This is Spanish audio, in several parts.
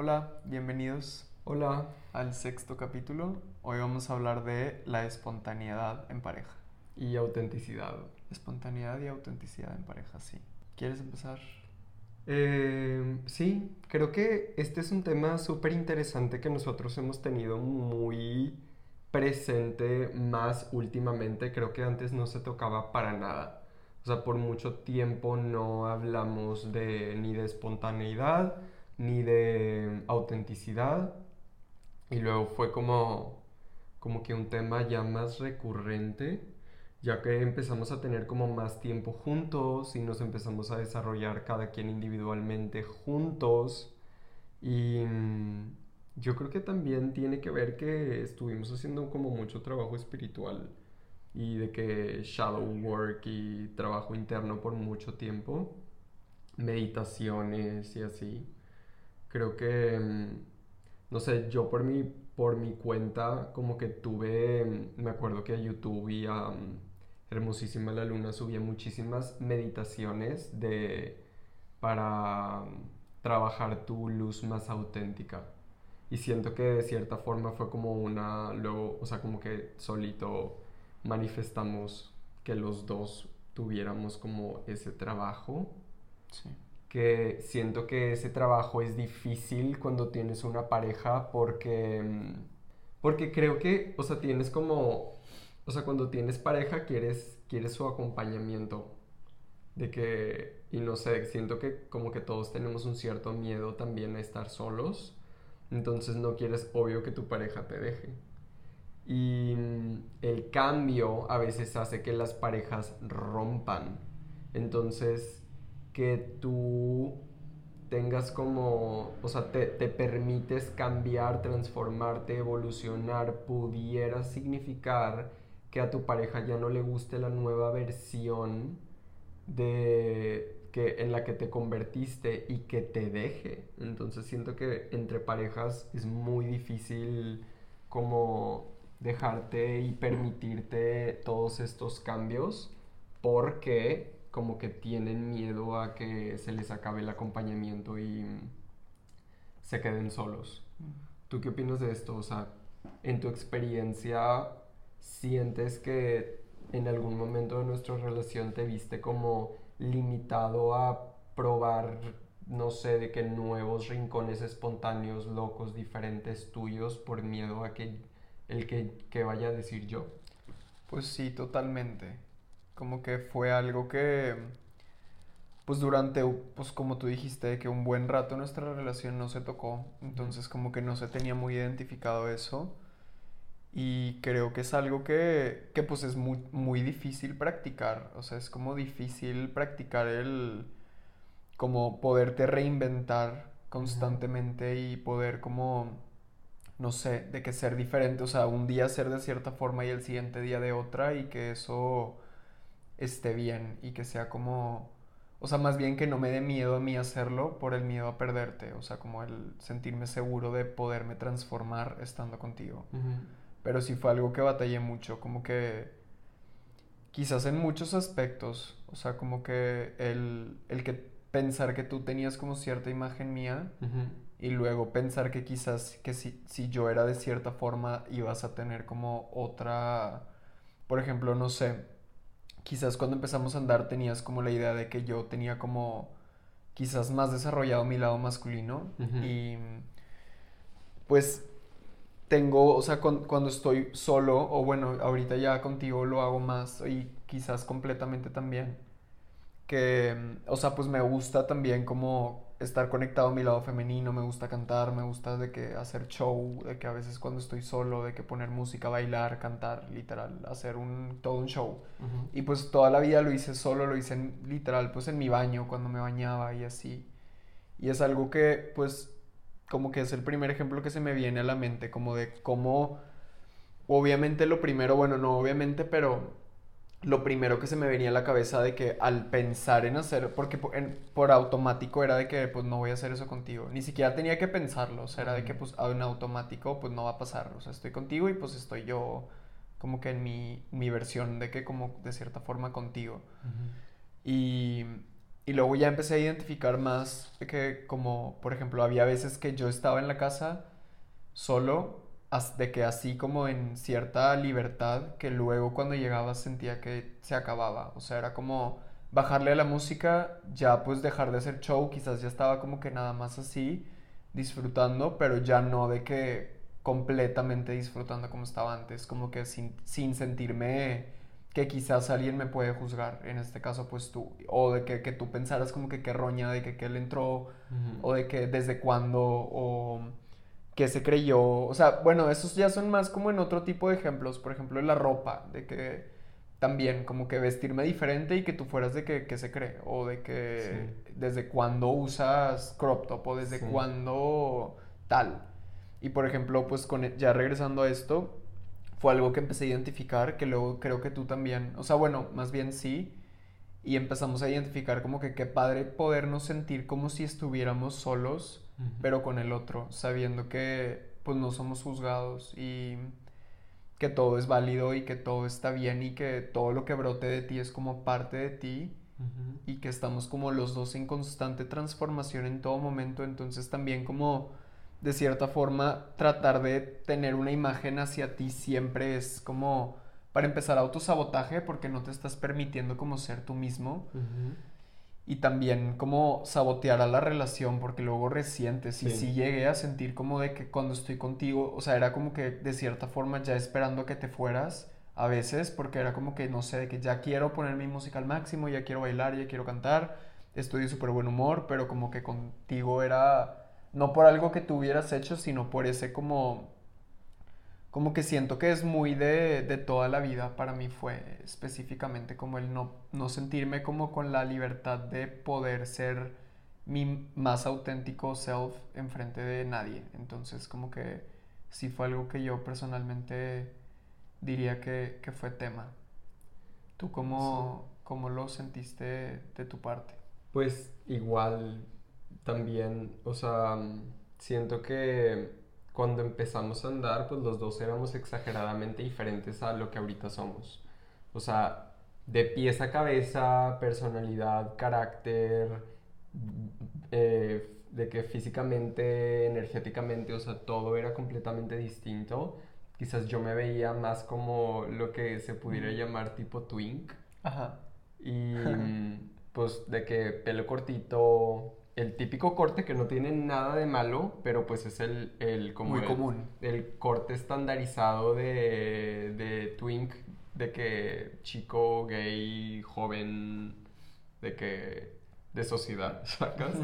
Hola, bienvenidos Hola. al sexto capítulo. Hoy vamos a hablar de la espontaneidad en pareja. Y autenticidad. Espontaneidad y autenticidad en pareja, sí. ¿Quieres empezar? Eh, sí, creo que este es un tema súper interesante que nosotros hemos tenido muy presente más últimamente. Creo que antes no se tocaba para nada. O sea, por mucho tiempo no hablamos de ni de espontaneidad ni de autenticidad. Y luego fue como, como que un tema ya más recurrente, ya que empezamos a tener como más tiempo juntos y nos empezamos a desarrollar cada quien individualmente juntos. Y mm, yo creo que también tiene que ver que estuvimos haciendo como mucho trabajo espiritual y de que shallow work y trabajo interno por mucho tiempo, meditaciones y así. Creo que, mm, no sé, yo por mi, por mi cuenta como que tuve, mm, me acuerdo que a YouTube y a mm, Hermosísima la Luna subía muchísimas meditaciones de, para trabajar tu luz más auténtica. Y siento que de cierta forma fue como una, luego, o sea, como que solito manifestamos que los dos tuviéramos como ese trabajo. Sí. Que siento que ese trabajo es difícil cuando tienes una pareja porque, porque creo que, o sea, tienes como, o sea, cuando tienes pareja quieres, quieres su acompañamiento. De que, y no sé, siento que como que todos tenemos un cierto miedo también a estar solos. Entonces no quieres, obvio, que tu pareja te deje. Y mm, el cambio a veces hace que las parejas rompan. Entonces, que tú tengas como, o sea, te, te permites cambiar, transformarte, evolucionar, pudiera significar que a tu pareja ya no le guste la nueva versión de que en la que te convertiste y que te deje. Entonces siento que entre parejas es muy difícil como dejarte y permitirte todos estos cambios porque como que tienen miedo a que se les acabe el acompañamiento y se queden solos. ¿Tú qué opinas de esto? O sea, en tu experiencia, ¿sientes que en algún momento de nuestra relación te viste como limitado a probar, no sé, de qué nuevos rincones espontáneos, locos, diferentes tuyos por miedo a que el que, que vaya a decir yo? Pues sí, totalmente. Como que fue algo que, pues durante, pues como tú dijiste, que un buen rato nuestra relación no se tocó. Entonces como que no se tenía muy identificado eso. Y creo que es algo que, que pues es muy, muy difícil practicar. O sea, es como difícil practicar el, como poderte reinventar constantemente y poder como, no sé, de que ser diferente. O sea, un día ser de cierta forma y el siguiente día de otra y que eso esté bien y que sea como... O sea, más bien que no me dé miedo a mí hacerlo por el miedo a perderte. O sea, como el sentirme seguro de poderme transformar estando contigo. Pero sí fue algo que batallé mucho, como que quizás en muchos aspectos, o sea, como que el, el que pensar que tú tenías como cierta imagen mía y luego pensar que quizás que si, si yo era de cierta forma ibas a tener como otra, por ejemplo, no sé, quizás cuando empezamos a andar tenías como la idea de que yo tenía como quizás más desarrollado mi lado masculino y pues tengo, o sea, con- cuando estoy solo, o bueno, ahorita ya contigo lo hago más y quizás completamente también, que, o sea, pues me gusta también como estar conectado a mi lado femenino, me gusta cantar, me gusta de que hacer show, de que a veces cuando estoy solo, de que poner música, bailar, cantar, literal, hacer un, todo un show. Y pues toda la vida lo hice solo, lo hice en- literal, pues en mi baño, cuando me bañaba y así. Y es algo que, pues, como que es el primer ejemplo que se me viene a la mente, como de cómo, obviamente lo primero, bueno, no obviamente, pero lo primero que se me venía a la cabeza de que al pensar en hacer, porque po- en- por automático era de que pues no voy a hacer eso contigo, ni siquiera tenía que pensarlo, o sea, era de que pues en automático pues no va a pasar, o sea, estoy contigo y pues estoy yo como que en mi, mi versión de que como de cierta forma contigo. Y, y luego ya empecé a identificar más de que como, por ejemplo, había veces que yo estaba en la casa solo, de que así como en cierta libertad, que luego cuando llegaba sentía que se acababa. O sea, era como bajarle a la música, ya pues dejar de hacer show, quizás ya estaba como que nada más así, disfrutando, pero ya no de que completamente disfrutando como estaba antes, como que sin, sin sentirme que quizás alguien me puede juzgar, en este caso pues tú, o de que, que tú pensaras como que qué roña, de que, que él entró, o de que desde cuándo, o que se creyó, o sea, bueno, esos ya son más como en otro tipo de ejemplos, por ejemplo en la ropa, de que también como que vestirme diferente y que tú fueras de que, que se cree, o de que desde cuándo usas crop top, o desde cuándo tal. Y por ejemplo, pues con, ya regresando a esto, fue algo que empecé a identificar, que luego creo que tú también, o sea, bueno, más bien sí, y empezamos a identificar como que qué padre podernos sentir como si estuviéramos solos, pero con el otro, sabiendo que pues no somos juzgados y que todo es válido y que todo está bien y que todo lo que brote de ti es como parte de ti y que estamos como los dos en constante transformación en todo momento, entonces también como de cierta forma, tratar de tener una imagen hacia ti siempre es como, para empezar, autosabotaje porque no te estás permitiendo como ser tú mismo. Y también como sabotear a la relación porque luego resientes. Y sí llegué a sentir como de que cuando estoy contigo, o sea, era como que de cierta forma ya esperando que te fueras a veces porque era como que, no sé, de que ya quiero poner mi música al máximo, ya quiero bailar, ya quiero cantar, estoy de súper buen humor, pero como que contigo era no por algo que tú hubieras hecho, sino por ese como, como que siento que es muy de, de toda la vida para mí fue específicamente como el no, no sentirme como con la libertad de poder ser mi más auténtico self enfrente de nadie. Entonces como que sí fue algo que yo personalmente diría que, que fue tema. ¿Tú cómo, cómo lo sentiste de tu parte? Pues igual también, o sea, siento que cuando empezamos a andar, pues los dos éramos exageradamente diferentes a lo que ahorita somos. O sea, de pies a cabeza, personalidad, carácter, eh, de que físicamente, energéticamente, o sea, todo era completamente distinto. Quizás yo me veía más como lo que se pudiera llamar tipo twink. Ajá. Y pues de que pelo cortito, el típico corte que no tiene nada de malo, pero pues es el, el como muy común. El corte estandarizado de, de twink, de que chico, gay, joven, de que de sociedad, ¿sacas?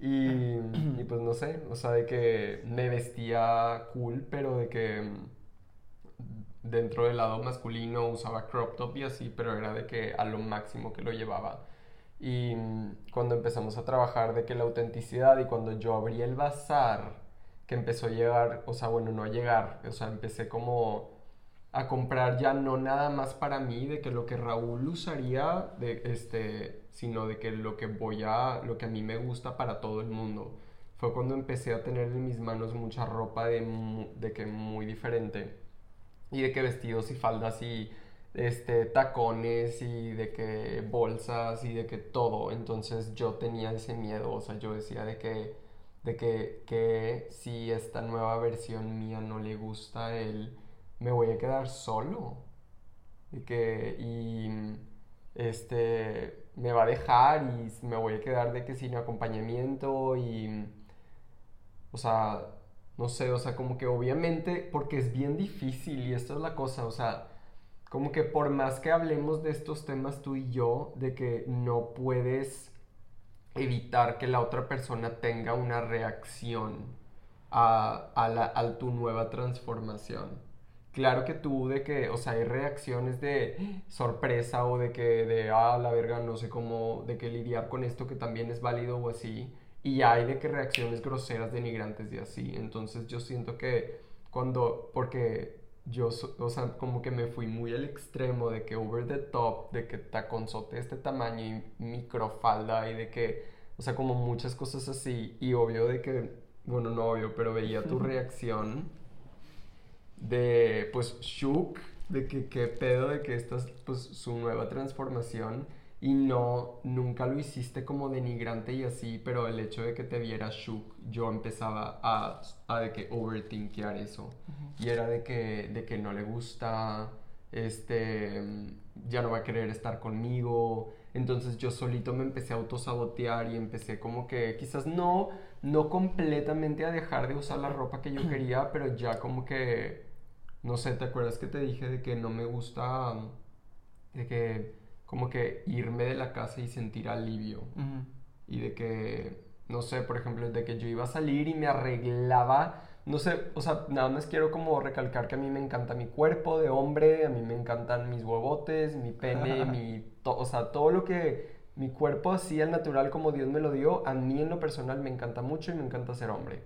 y, y pues no sé, o sea, de que me vestía cool, pero de que dentro del lado masculino usaba crop top y así, pero era de que a lo máximo que lo llevaba. Y cuando empezamos a trabajar de que la autenticidad y cuando yo abrí el bazar, que empezó a llegar, o sea, bueno, no a llegar, o sea, empecé como a comprar ya no nada más para mí de que lo que Raúl usaría de este sino de que lo que voy a lo que a mí me gusta para todo el mundo. Fue cuando empecé a tener en mis manos mucha ropa de, de que muy diferente. Y de que vestidos y faldas y este, tacones y de que bolsas y de que todo. Entonces yo tenía ese miedo, o sea, yo decía de que, de que, que si esta nueva versión mía no le gusta a él, me voy a quedar solo. Y que, y, este, me va a dejar y me voy a quedar de que sin acompañamiento y, o sea, no sé, o sea, como que obviamente, porque es bien difícil y esto es la cosa, o sea, como que por más que hablemos de estos temas tú y yo, de que no puedes evitar que la otra persona tenga una reacción a, a, tu nueva transformación. Claro que tú de que, o sea, hay reacciones de sorpresa o de que, de, ah, la verga, no sé cómo, de que lidiar con esto que también es válido o así. Y hay de que reacciones groseras, denigrantes y así. Entonces yo siento que cuando, porque yo, o sea, como que me fui muy al extremo de que over the top, de que taconzote de este tamaño y microfalda y de que, o sea, como muchas cosas así. Y obvio de que, bueno, no obvio, pero veía tu reacción de, pues, shook, de que qué pedo, de que esta es, pues, su nueva transformación. Y no, nunca lo hiciste como denigrante y así, pero el hecho de que te viera shook, yo empezaba a, a de que overthinkear eso. Y era de que, de que no le gusta, este, ya no va a querer estar conmigo. Entonces yo solito me empecé a autosabotear y empecé como que quizás no, no completamente a dejar de usar la ropa que yo quería, pero ya como que, no sé, ¿te acuerdas que te dije de que no me gusta, de que como que irme de la casa y sentir alivio. Y de que, no sé, por ejemplo, de que yo iba a salir y me arreglaba. No sé, o sea, nada más quiero como recalcar que a mí me encanta mi cuerpo de hombre, a mí me encantan mis huevotes, mi pene, mi... o sea, todo lo que mi cuerpo así al natural como Dios me lo dio, a mí en lo personal me encanta mucho y me encanta ser hombre.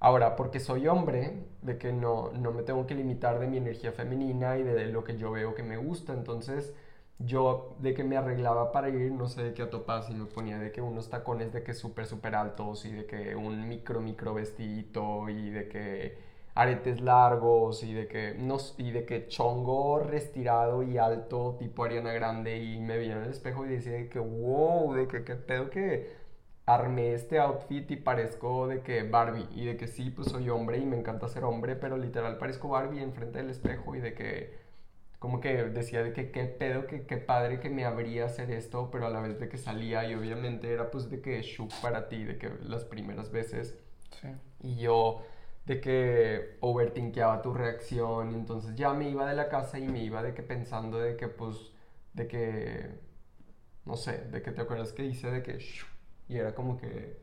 Ahora, porque soy hombre, de que no, no me tengo que limitar de mi energía femenina y de lo que yo veo que me gusta, entonces yo de que me arreglaba para ir, no sé de qué a topaz y me ponía de que unos tacones de que súper, súper altos y de que un micro, micro vestidito y de que aretes largos y de que, no, y de que chongo restirado y alto tipo Ariana Grande y me veía en el espejo y decía de que wow, de que qué pedo que armé este outfit y parezco de que Barbie y de que sí, pues soy hombre y me encanta ser hombre, pero literal parezco Barbie enfrente del espejo y de que como que decía de que qué pedo, que qué padre que me habría hacer esto, pero a la vez de que salía y obviamente era pues de que shook para ti, de que las primeras veces. Sí. Y yo de que overthinkeaba tu reacción, y entonces ya me iba de la casa y me iba de que pensando de que pues, de que, no sé, de que te acuerdas que hice de que, y era como que,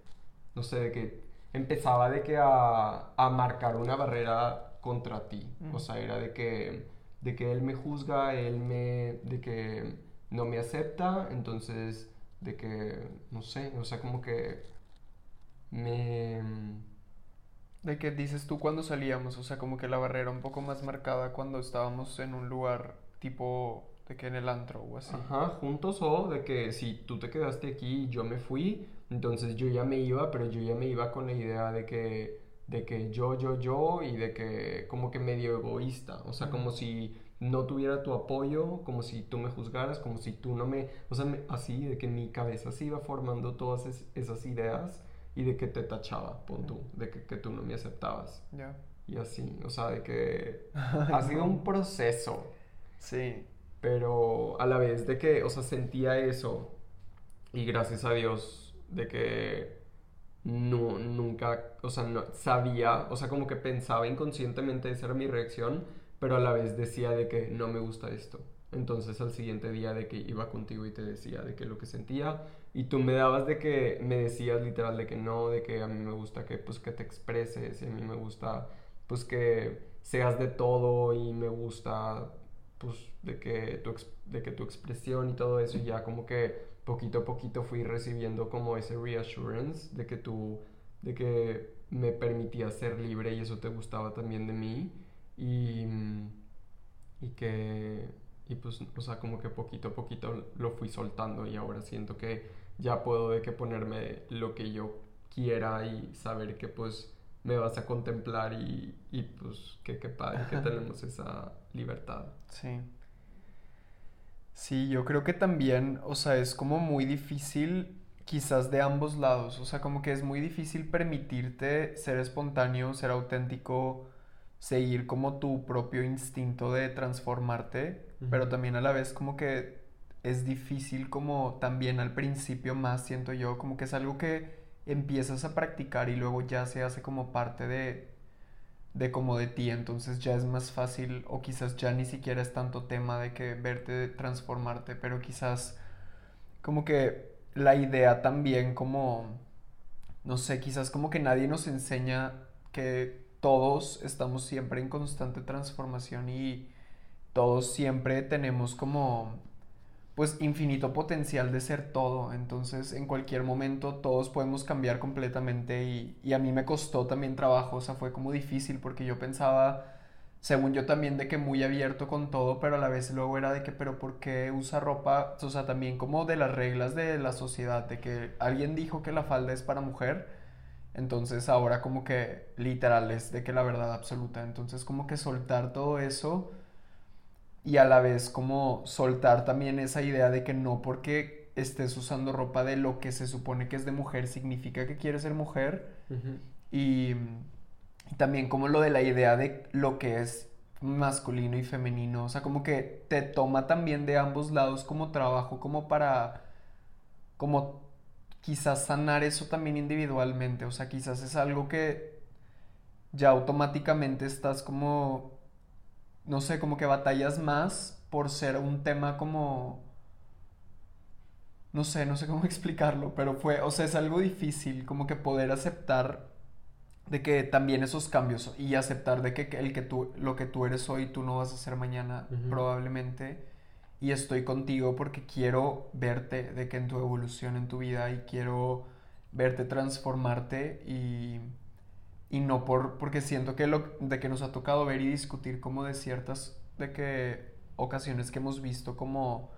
no sé, de que empezaba de que a, a marcar una barrera contra ti, o sea, era de que de que él me juzga, él me, de que no me acepta, entonces de que, no sé, o sea, como que me... De que dices tú cuando salíamos, o sea, como que la barrera un poco más marcada cuando estábamos en un lugar tipo de que en el antro o así. Ajá, juntos o de que si tú te quedaste aquí y yo me fui, entonces yo ya me iba, pero yo ya me iba con la idea de que de que yo, yo, yo y de que como que medio egoísta, o sea, como si no tuviera tu apoyo, como si tú me juzgaras, como si tú no me, o sea, así, de que mi cabeza se iba formando todas esas ideas y de que te tachaba, pon tú, de que, que tú no me aceptabas. Ya. Y así, o sea, de que ha sido un proceso. Sí. Pero a la vez de que, o sea, sentía eso y gracias a Dios de que no, nunca, o sea, no, sabía, o sea, como que pensaba inconscientemente, esa era mi reacción, pero a la vez decía de que no me gusta esto. Entonces al siguiente día de que iba contigo y te decía de que lo que sentía y tú me dabas de que me decías literal de que no, de que a mí me gusta que pues que te expreses y a mí me gusta pues que seas de todo y me gusta pues de que tu, de que tu expresión y todo eso y ya como que poquito a poquito fui recibiendo como ese reassurance de que tú, de que me permitía ser libre y eso te gustaba también de mí y, y que, y pues, o sea, como que poquito a poquito lo fui soltando y ahora siento que ya puedo de que ponerme lo que yo quiera y saber que pues me vas a contemplar y, y pues que qué padre que tenemos esa libertad. Sí. Sí, yo creo que también, o sea, es como muy difícil quizás de ambos lados, o sea, como que es muy difícil permitirte ser espontáneo, ser auténtico, seguir como tu propio instinto de transformarte, pero también a la vez como que es difícil como también al principio más siento yo, como que es algo que empiezas a practicar y luego ya se hace como parte de de como de ti, entonces ya es más fácil o quizás ya ni siquiera es tanto tema de que verte transformarte, pero quizás como que la idea también como, no sé, quizás como que nadie nos enseña que todos estamos siempre en constante transformación y todos siempre tenemos como pues infinito potencial de ser todo. Entonces en cualquier momento todos podemos cambiar completamente y, a mí me costó también trabajo, o sea, fue como difícil porque yo pensaba, según yo también, de que muy abierto con todo, pero a la vez luego era de que, pero ¿por qué usa ropa? O sea, también como de las reglas de la sociedad, de que alguien dijo que la falda es para mujer. Entonces ahora como que literal es de que la verdad absoluta. Entonces como que soltar todo eso y a la vez como soltar también esa idea de que no porque estés usando ropa de lo que se supone que es de mujer significa que quieres ser mujer y, y también como lo de la idea de lo que es masculino y femenino, o sea, como que te toma también de ambos lados como trabajo, como para, como quizás sanar eso también individualmente, o sea, quizás es algo que ya automáticamente estás como no sé, como que batallas más por ser un tema como... No sé, no sé cómo explicarlo, pero fue, o sea, es algo difícil como que poder aceptar de que también esos cambios y aceptar de que el que tú, lo que tú eres hoy, tú no vas a ser mañana, probablemente. Y estoy contigo porque quiero verte de que en tu evolución en tu vida y quiero verte transformarte y y no por, porque siento que lo de que nos ha tocado ver y discutir como de ciertas, de que ocasiones que hemos visto como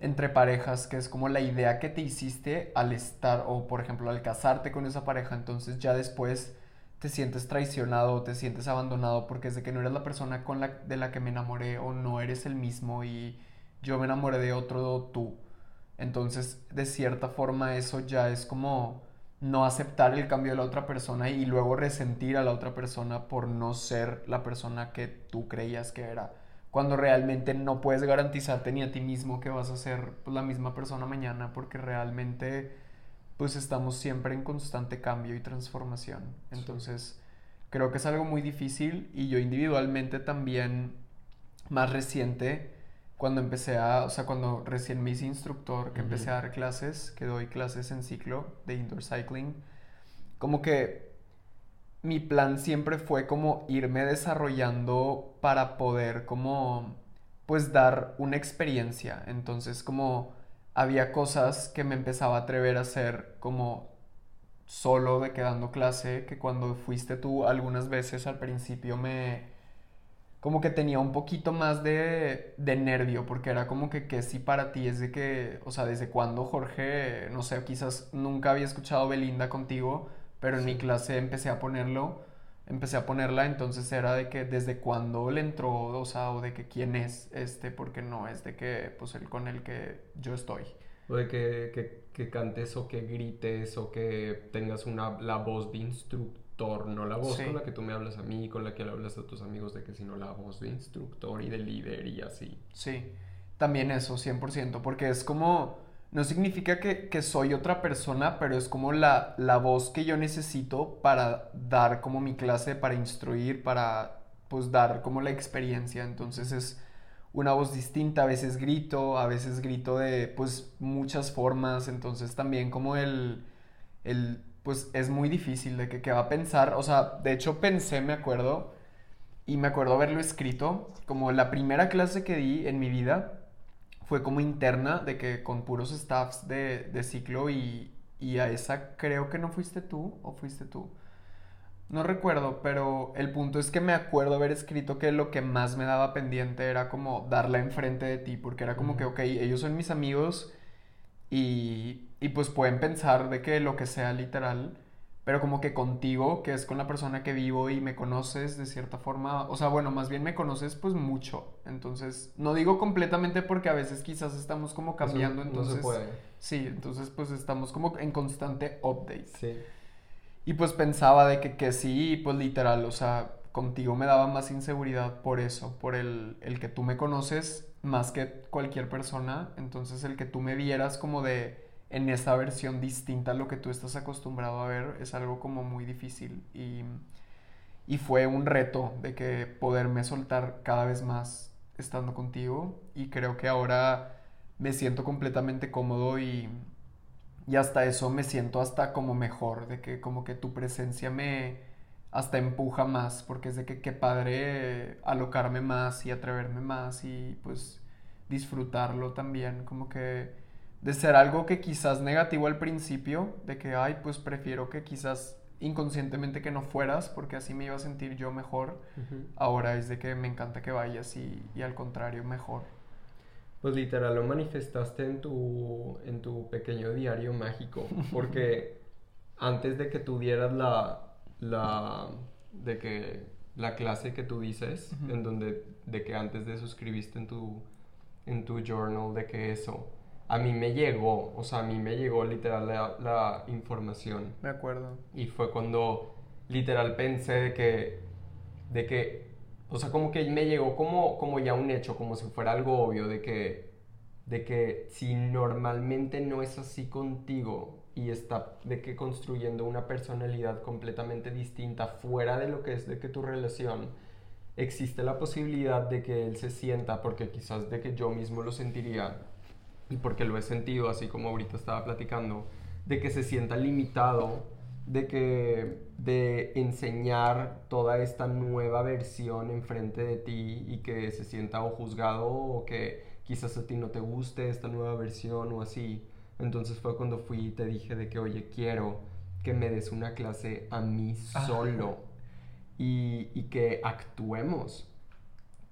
entre parejas, que es como la idea que te hiciste al estar, o por ejemplo al casarte con esa pareja, entonces ya después te sientes traicionado o te sientes abandonado porque es de que no eres la persona con la, de la que me enamoré o no eres el mismo y yo me enamoré de otro tú. Entonces, de cierta forma, eso ya es como no aceptar el cambio de la otra persona y luego resentir a la otra persona por no ser la persona que tú creías que era. Cuando realmente no puedes garantizarte ni a ti mismo que vas a ser pues, la misma persona mañana porque realmente pues estamos siempre en constante cambio y transformación. Entonces creo que es algo muy difícil y yo individualmente también más reciente cuando empecé a, o sea, cuando recién me hice instructor, que empecé a dar clases, que doy clases en ciclo de indoor cycling, como que mi plan siempre fue como irme desarrollando para poder como, pues dar una experiencia. Entonces como había cosas que me empezaba a atrever a hacer como solo de quedando clase, que cuando fuiste tú algunas veces al principio me como que tenía un poquito más de, de nervio, porque era como que, que sí para ti es de que, o sea, desde cuando Jorge, no sé, quizás nunca había escuchado Belinda contigo, pero en mi clase empecé a ponerlo, empecé a ponerla, entonces era de que desde cuándo le entró, o sea, o de que quién es este, porque no es de que, pues, el con el que yo estoy. O de que, que, que cantes o que grites o que tengas una, la voz de instructor no la voz con la que tú me hablas a mí, con la que le hablas a tus amigos, de que sino la voz de instructor y de líder y así. Sí, también eso, 100%, porque es como, no significa que, que soy otra persona, pero es como la, la voz que yo necesito para dar como mi clase, para instruir, para pues dar como la experiencia, entonces es una voz distinta, a veces grito, a veces grito de pues muchas formas, entonces también como el, el pues es muy difícil de que, va a pensar, o sea, de hecho pensé, me acuerdo, y me acuerdo haberlo escrito, como la primera clase que di en mi vida fue como interna, de que con puros staffs de, ciclo y, y a esa creo que no fuiste tú o fuiste tú. No recuerdo, pero el punto es que me acuerdo haber escrito que lo que más me daba pendiente era como darla enfrente de ti, porque era como que, ok, ellos son mis amigos y, y pues pueden pensar de que lo que sea literal, pero como que contigo, que es con la persona que vivo y me conoces de cierta forma, o sea, bueno, más bien me conoces pues mucho, entonces, no digo completamente porque a veces quizás estamos como cambiando, entonces... puede. Sí, entonces pues estamos como en constante update. Sí. Y pues pensaba de que, que sí, pues literal, o sea, contigo me daba más inseguridad por eso, por el, el que tú me conoces más que cualquier persona, entonces el que tú me vieras como de en esa versión distinta a lo que tú estás acostumbrado a ver es algo como muy difícil y, y fue un reto de que poderme soltar cada vez más estando contigo. Y creo que ahora me siento completamente cómodo y, y hasta eso me siento hasta como mejor, de que como que tu presencia me hasta empuja más, porque es de que qué padre alocarme más y atreverme más y pues disfrutarlo también, como que de ser algo que quizás negativo al principio, de que, ay, pues prefiero que quizás inconscientemente que no fueras, porque así me iba a sentir yo mejor, ahora es de que me encanta que vayas y, y, al contrario, mejor. Pues literal lo manifestaste en tu, en tu pequeño diario mágico, porque antes de que tú dieras la, la, de que la clase que tú dices, en donde, de que antes de eso escribiste en tu, en tu journal, de que eso, a mí me llegó, o sea, a mí me llegó literal la, la información. Me acuerdo. Y fue cuando literal pensé de que, de que, o sea, como que me llegó como, como ya un hecho, como si fuera algo obvio, de que, de que si normalmente no es así contigo y está de que construyendo una personalidad completamente distinta fuera de lo que es de que tu relación, existe la posibilidad de que él se sienta, porque quizás de que yo mismo lo sentiría, y porque lo he sentido, así como ahorita estaba platicando, de que se sienta limitado, de que de enseñar toda esta nueva versión enfrente de ti y que se sienta o juzgado o que quizás a ti no te guste esta nueva versión o así. Entonces fue cuando fui y te dije de que, oye, quiero que me des una clase a mí solo y, y que actuemos.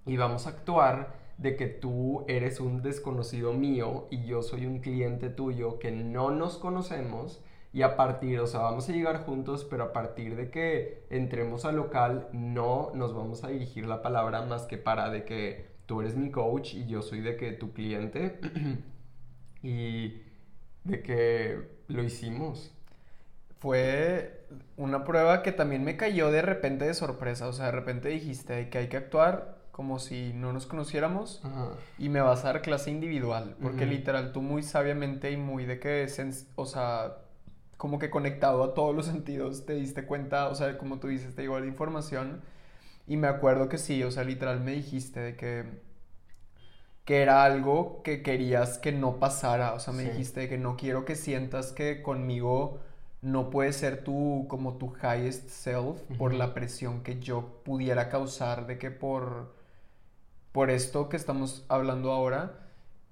Y vamos a actuar de que tú eres un desconocido mío y yo soy un cliente tuyo que no nos conocemos y a partir, o sea, vamos a llegar juntos, pero a partir de que entremos al local no nos vamos a dirigir la palabra más que para de que tú eres mi coach y yo soy de que tu cliente y de que lo hicimos. Fue una prueba que también me cayó de repente de sorpresa. O sea, de repente dijiste que hay que actuar como si no nos conociéramos Ajá. y me vas a dar clase individual. Porque Ujú. literal tú muy sabiamente y muy de que, o sea, como que conectado a todos los sentidos te diste cuenta, o sea, como tú dices, te llegó la información. Y me acuerdo que sí, o sea, literal me dijiste de que, que era algo que querías que no pasara. O sea, me Sí. dijiste de que no quiero que sientas que conmigo no puedes ser tú como tu highest self por la presión que yo pudiera causar de que por, por esto que estamos hablando ahora.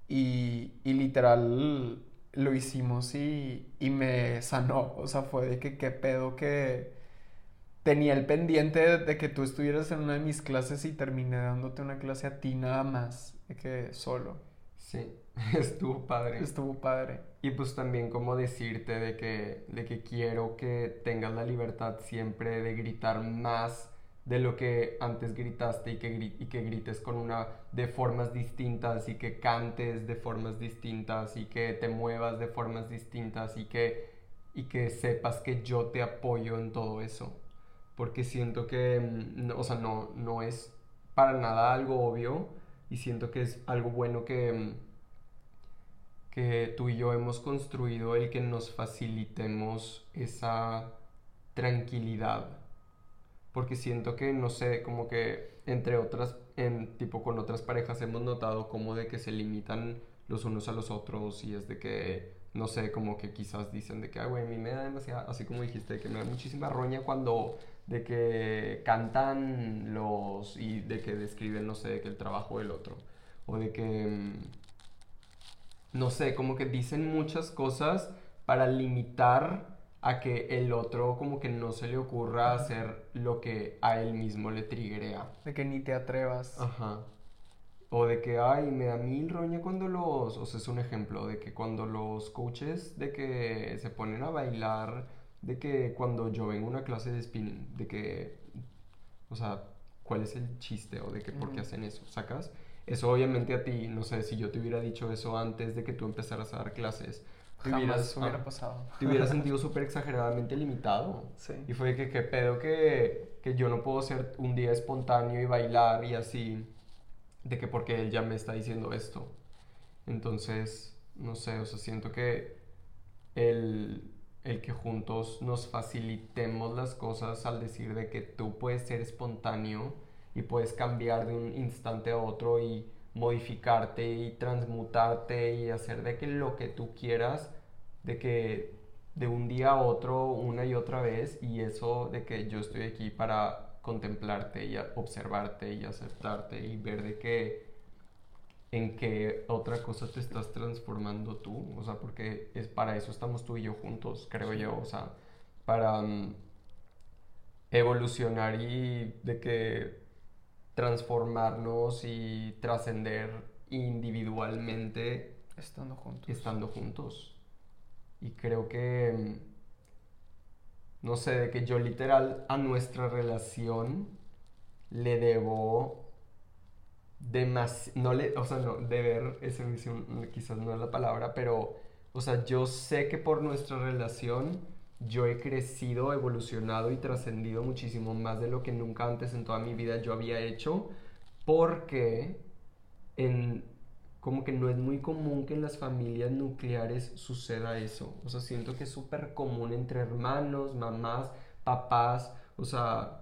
Y, y literal lo hicimos y, y me sanó. O sea, fue de que qué pedo que tenía el pendiente de, de que tú estuvieras en una de mis clases y terminé dándote una clase a ti nada más, de que solo. Sí, estuvo padre. Estuvo padre. Y pues también como decirte de que, de que quiero que tengas la libertad siempre de gritar más de lo que antes gritaste y que, y que grites con una de formas distintas y que cantes de formas distintas y que te muevas de formas distintas y que, y que sepas que yo te apoyo en todo eso. Porque siento que, mm, o sea, no, no es para nada algo obvio y siento que es algo bueno que... mm, que tú y yo hemos construido el que nos facilitemos esa tranquilidad. Porque siento que, no sé, como que entre otras, en tipo con otras parejas hemos notado como de que se limitan los unos a los otros y es de que, no sé, como que quizás dicen de que, ay, güey, a mí me da demasiada, así como dijiste, que me da muchísima roña cuando de que cantan los y de que describen, no sé, de que el trabajo del otro. O de que... mm, no sé, como que dicen muchas cosas para limitar a que el otro como que no se le ocurra hacer lo que a él mismo le triggerea. De que ni te atrevas. Ajá. O de que, ay, me da mil roña cuando los, o sea, es un ejemplo, de que cuando los coaches de que se ponen a bailar, de que cuando yo vengo a una clase de spinning, de que, o sea, ¿cuál es el chiste o de que por qué hacen eso? ¿Sacas? Eso obviamente a ti, no sé, si yo te hubiera dicho eso antes de que tú empezaras a dar clases, te Jamás hubieras, hubiera ah, pasado. te hubieras sentido súper exageradamente limitado. Sí. Y fue que qué pedo que, que yo no puedo ser un día espontáneo y bailar y así, de que porque él ya me está diciendo esto. Entonces, no sé, o sea, siento que el, el que juntos nos facilitemos las cosas al decir de que tú puedes ser espontáneo y puedes cambiar de un instante a otro y modificarte y transmutarte y hacer de que lo que tú quieras, de que de un día a otro una y otra vez y eso de que yo estoy aquí para contemplarte y observarte y aceptarte y ver de que en qué otra cosa te estás transformando tú, o sea, porque es para eso estamos tú y yo juntos, creo yo, o sea, para mm, evolucionar y de que transformarnos y trascender individualmente Estando juntos. estando juntos. Y creo que, mm, no sé, de que yo literal a nuestra relación le debo demasiado, no le, o sea, no, deber, ese, quizás no es la palabra, pero, o sea, yo sé que por nuestra relación yo he crecido, evolucionado y trascendido muchísimo más de lo que nunca antes en toda mi vida yo había hecho, porque en, como que no es muy común que en las familias nucleares suceda eso. O sea, siento que es súper común entre hermanos, mamás, papás, o sea,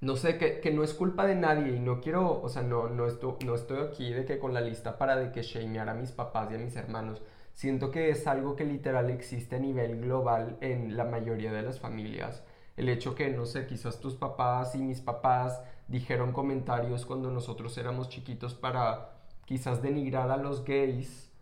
no sé, que, que, no es culpa de nadie y no quiero, o sea, no, no, estoy, no estoy aquí de que con la lista para de que shamear a mis papás y a mis hermanos. Siento que es algo que literal existe a nivel global en la mayoría de las familias. El hecho que, no sé, quizás tus papás y mis papás dijeron comentarios cuando nosotros éramos chiquitos para quizás denigrar a los gays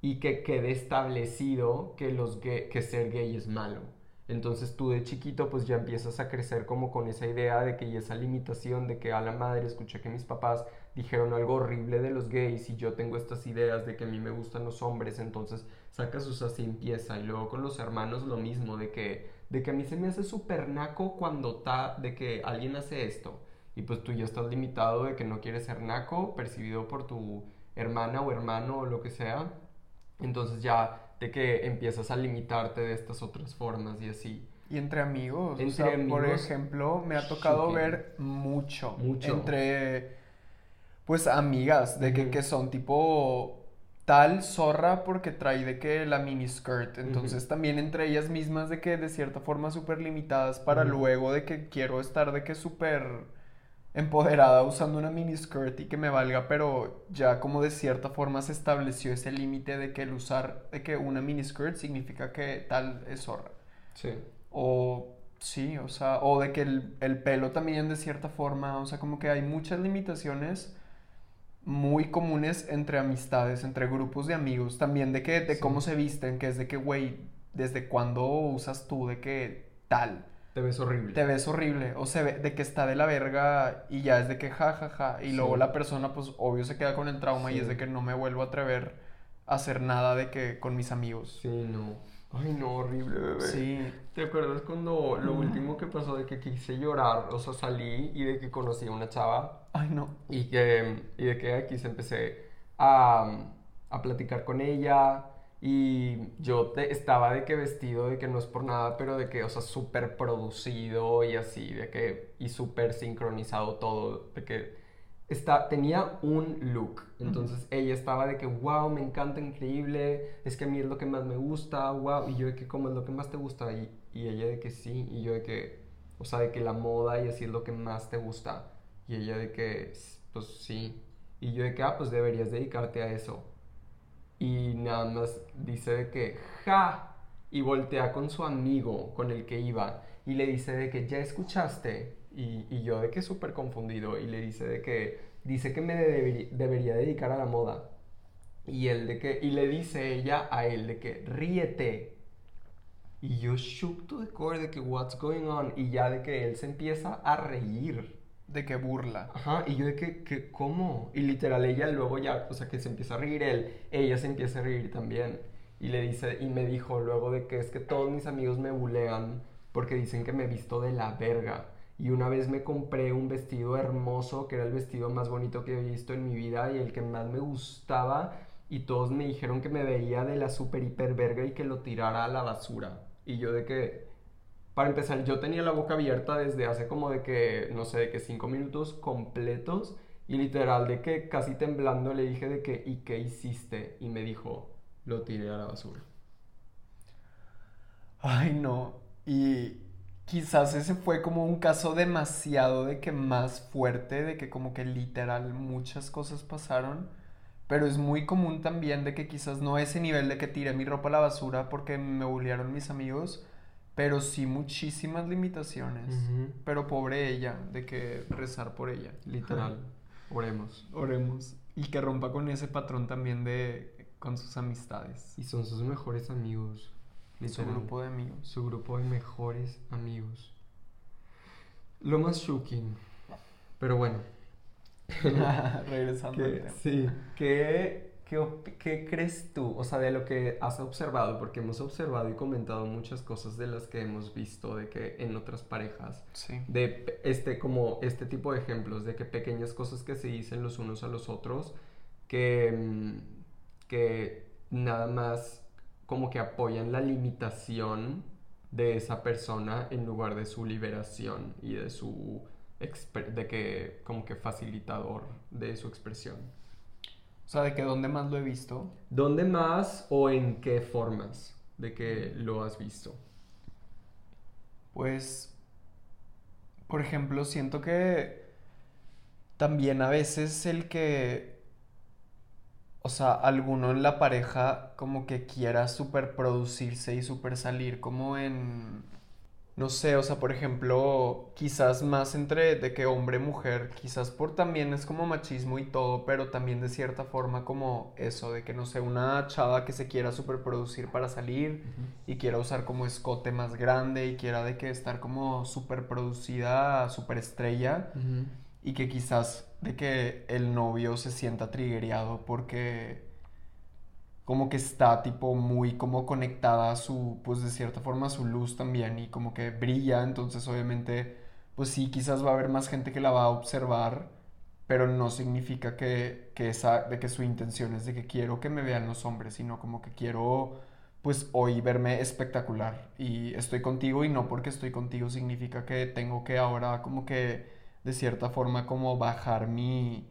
y que quede establecido que, los que ser gay es malo. Entonces tú de chiquito pues ya empiezas a crecer como con esa idea de que y esa limitación de que a la madre escuché que mis papás dijeron algo horrible de los gays y yo tengo estas ideas de que a mí me gustan los hombres, entonces sacas sus así empieza y luego con los hermanos lo mismo de que de que a mí se me hace súper naco cuando está de que alguien hace esto. Y pues tú ya estás limitado de que no quieres ser naco percibido por tu hermana o hermano o lo que sea. Entonces ya de que empiezas a limitarte de estas otras formas y así. Y entre amigos, entre amigos, por ejemplo, me ha tocado ver mucho, mucho. entre pues amigas de que, que son tipo tal zorra porque trae de que la mini skirt. Entonces también entre ellas mismas de que de cierta forma súper limitadas para luego de que quiero estar de que súper empoderada usando una mini skirt y que me valga, pero ya como de cierta forma se estableció ese límite de que el usar, de que una mini skirt significa que tal es zorra. Sí. O sí, o sea, o de que el, el pelo también de cierta forma, o sea, como que hay muchas limitaciones muy comunes entre amistades, entre grupos de amigos, también de que, de cómo se visten, que es de que, güey, desde cuándo usas tú de que tal. Te ves horrible. Te ves horrible. O se ve de que está de la verga y ya es de que ja, ja, ja. Y luego la persona, pues obvio se queda con el trauma y es de que no me vuelvo a atrever a hacer nada de que con mis amigos. Sí, no. Ay, no, horrible, bebé. Sí. ¿Te acuerdas cuando lo último que pasó de que quise llorar? O sea, salí y de que conocí a una chava. Ay, no. Y, que, y de que aquí se empecé a, a platicar con ella y yo estaba de que vestido, de que no es por nada, pero de que, o sea, súper producido y así, de que, y súper sincronizado todo, de que está, tenía un look. Entonces ella estaba de que, wow, me encanta, increíble, es que a mí es lo que más me gusta, wow, y yo de que, ¿cómo es lo que más te gusta? Y, y ella de que sí, y yo de que, o sea, de que la moda y así es lo que más te gusta. Y ella de que, pues sí. Y yo de que, ah, pues deberías dedicarte a eso y nada más dice de que, ja, y voltea con su amigo con el que iba y le dice de que ya escuchaste y, y yo de que súper confundido y le dice de que dice que me debería dedicar a la moda y él de que y le dice ella a él de que ríete y yo shook to the core de que what's going on y ya de que él se empieza a reír de que burla. Ajá, y yo de que, que, ¿cómo? Y literal ella luego ya, o sea, que se empieza a reír él, ella se empieza a reír también. Y le dice, y me dijo luego de que es que todos mis amigos me bulean porque dicen que me visto de la verga. Y una vez me compré un vestido hermoso, que era el vestido más bonito que he visto en mi vida y el que más me gustaba. Y todos me dijeron que me veía de la super hiper verga y que lo tirara a la basura. Y yo de que, para empezar, yo tenía la boca abierta desde hace como de que, no sé, de que cinco minutos completos y literal de que casi temblando le dije de que, ¿y qué hiciste? Y me dijo, lo tiré a la basura. Ay, no. Y quizás ese fue como un caso demasiado de que más fuerte, de que como que literal muchas cosas pasaron. Pero es muy común también de que quizás no ese nivel de que tiré mi ropa a la basura porque me bullearon mis amigos, pero sí muchísimas limitaciones. Pero pobre ella, de que rezar por ella. Literal. Oremos. Oremos. Y que rompa con ese patrón también de con sus amistades. Y son sus mejores amigos. Su grupo de amigos. Su grupo de mejores amigos. Lo más shocking. Pero bueno. Regresando. sí. ¿Qué, ¿qué, qué crees tú? O sea, de lo que has observado, porque hemos observado y comentado muchas cosas de las que hemos visto de que en otras parejas, Sí. de este, como este tipo de ejemplos, de que pequeñas cosas que se dicen los unos a los otros, que, mm, que nada más como que apoyan la limitación de esa persona en lugar de su liberación y de su de que como que facilitador de su expresión. O sea, de que dónde más lo he visto. ¿Dónde más o en qué formas de que lo has visto? Pues, por ejemplo, siento que también a veces el que, o sea, alguno en la pareja como que quiera superproducirse y super salir como en, no sé, o sea, por ejemplo, quizás más entre de que hombre-mujer, quizás por también es como machismo y todo, pero también de cierta forma como eso, de que no sé, una chava que se quiera superproducir para salir y quiera usar como escote más grande y quiera de que estar como superproducida, superestrella y que quizás de que el novio se sienta triggereado porque como que está tipo muy como conectada a su, pues de cierta forma su luz también y como que brilla, entonces obviamente pues sí, quizás va a haber más gente que la va a observar, pero no significa que, que esa, de que su intención es de que quiero que me vean los hombres, sino como que quiero pues hoy verme espectacular. Y estoy contigo y no porque estoy contigo significa que tengo que ahora como que de cierta forma como bajar mi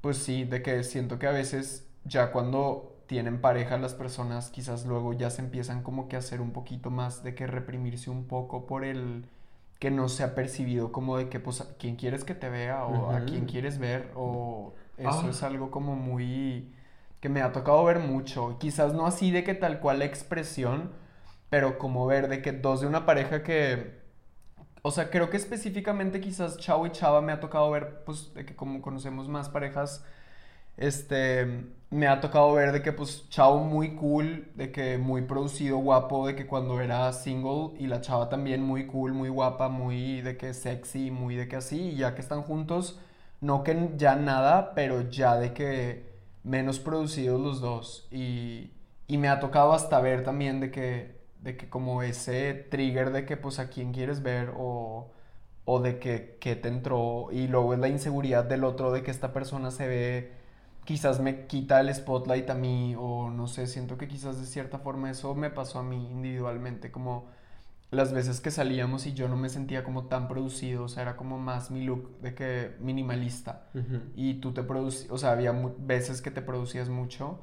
pues sí, de que siento que a veces ya cuando tienen pareja las personas quizás luego ya se empiezan como que a hacer un poquito más de que reprimirse un poco por el que no se ha percibido como de que pues a quién quieres que te vea o a quién quieres ver o eso Ah. es algo como muy que me ha tocado ver mucho, quizás no así de que tal cual la expresión, pero como ver de que dos de una pareja que o sea, creo que específicamente quizás Chavo y Chava me ha tocado ver, pues, de que como conocemos más parejas, este, me ha tocado ver de que, pues, Chavo muy cool, de que muy producido, guapo, de que cuando era single, y la Chava también muy cool, muy guapa, muy de que sexy, muy de que así, y ya que están juntos, no que ya nada, pero ya de que menos producidos los dos, y, y me ha tocado hasta ver también de que, de que como ese trigger de que pues a quién quieres ver o, o de que, que te entró y luego es la inseguridad del otro de que esta persona se ve, quizás me quita el spotlight a mí o no sé, siento que quizás de cierta forma eso me pasó a mí individualmente, como las veces que salíamos y yo no me sentía como tan producido, o sea, era como más mi look de que minimalista. Y tú te producías, o sea, había veces que te producías mucho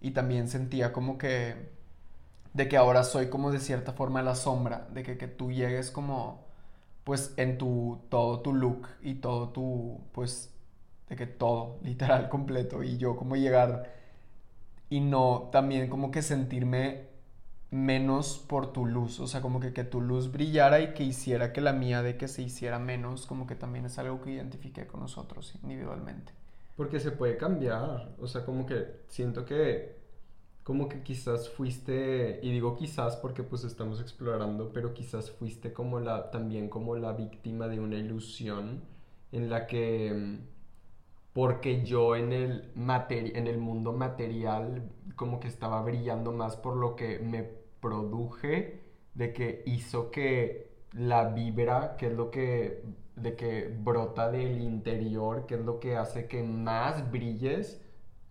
y también sentía como que de que ahora soy como de cierta forma la sombra, de que, que tú llegues como pues en tu todo tu look y todo tu pues de que todo literal completo y yo como llegar y no también como que sentirme menos por tu luz, o sea, como que que tu luz brillara y que hiciera que la mía de que se hiciera menos, como que también es algo que identifiqué con nosotros individualmente. Porque se puede cambiar, o sea, como que siento que como que quizás fuiste, y digo quizás porque pues estamos explorando, pero quizás fuiste como la, también como la víctima de una ilusión en la que, mm, porque yo en el, materi- en el mundo material como que estaba brillando más por lo que me produje, de que hizo que la vibra, que es lo que, de que brota del interior, que es lo que hace que más brilles,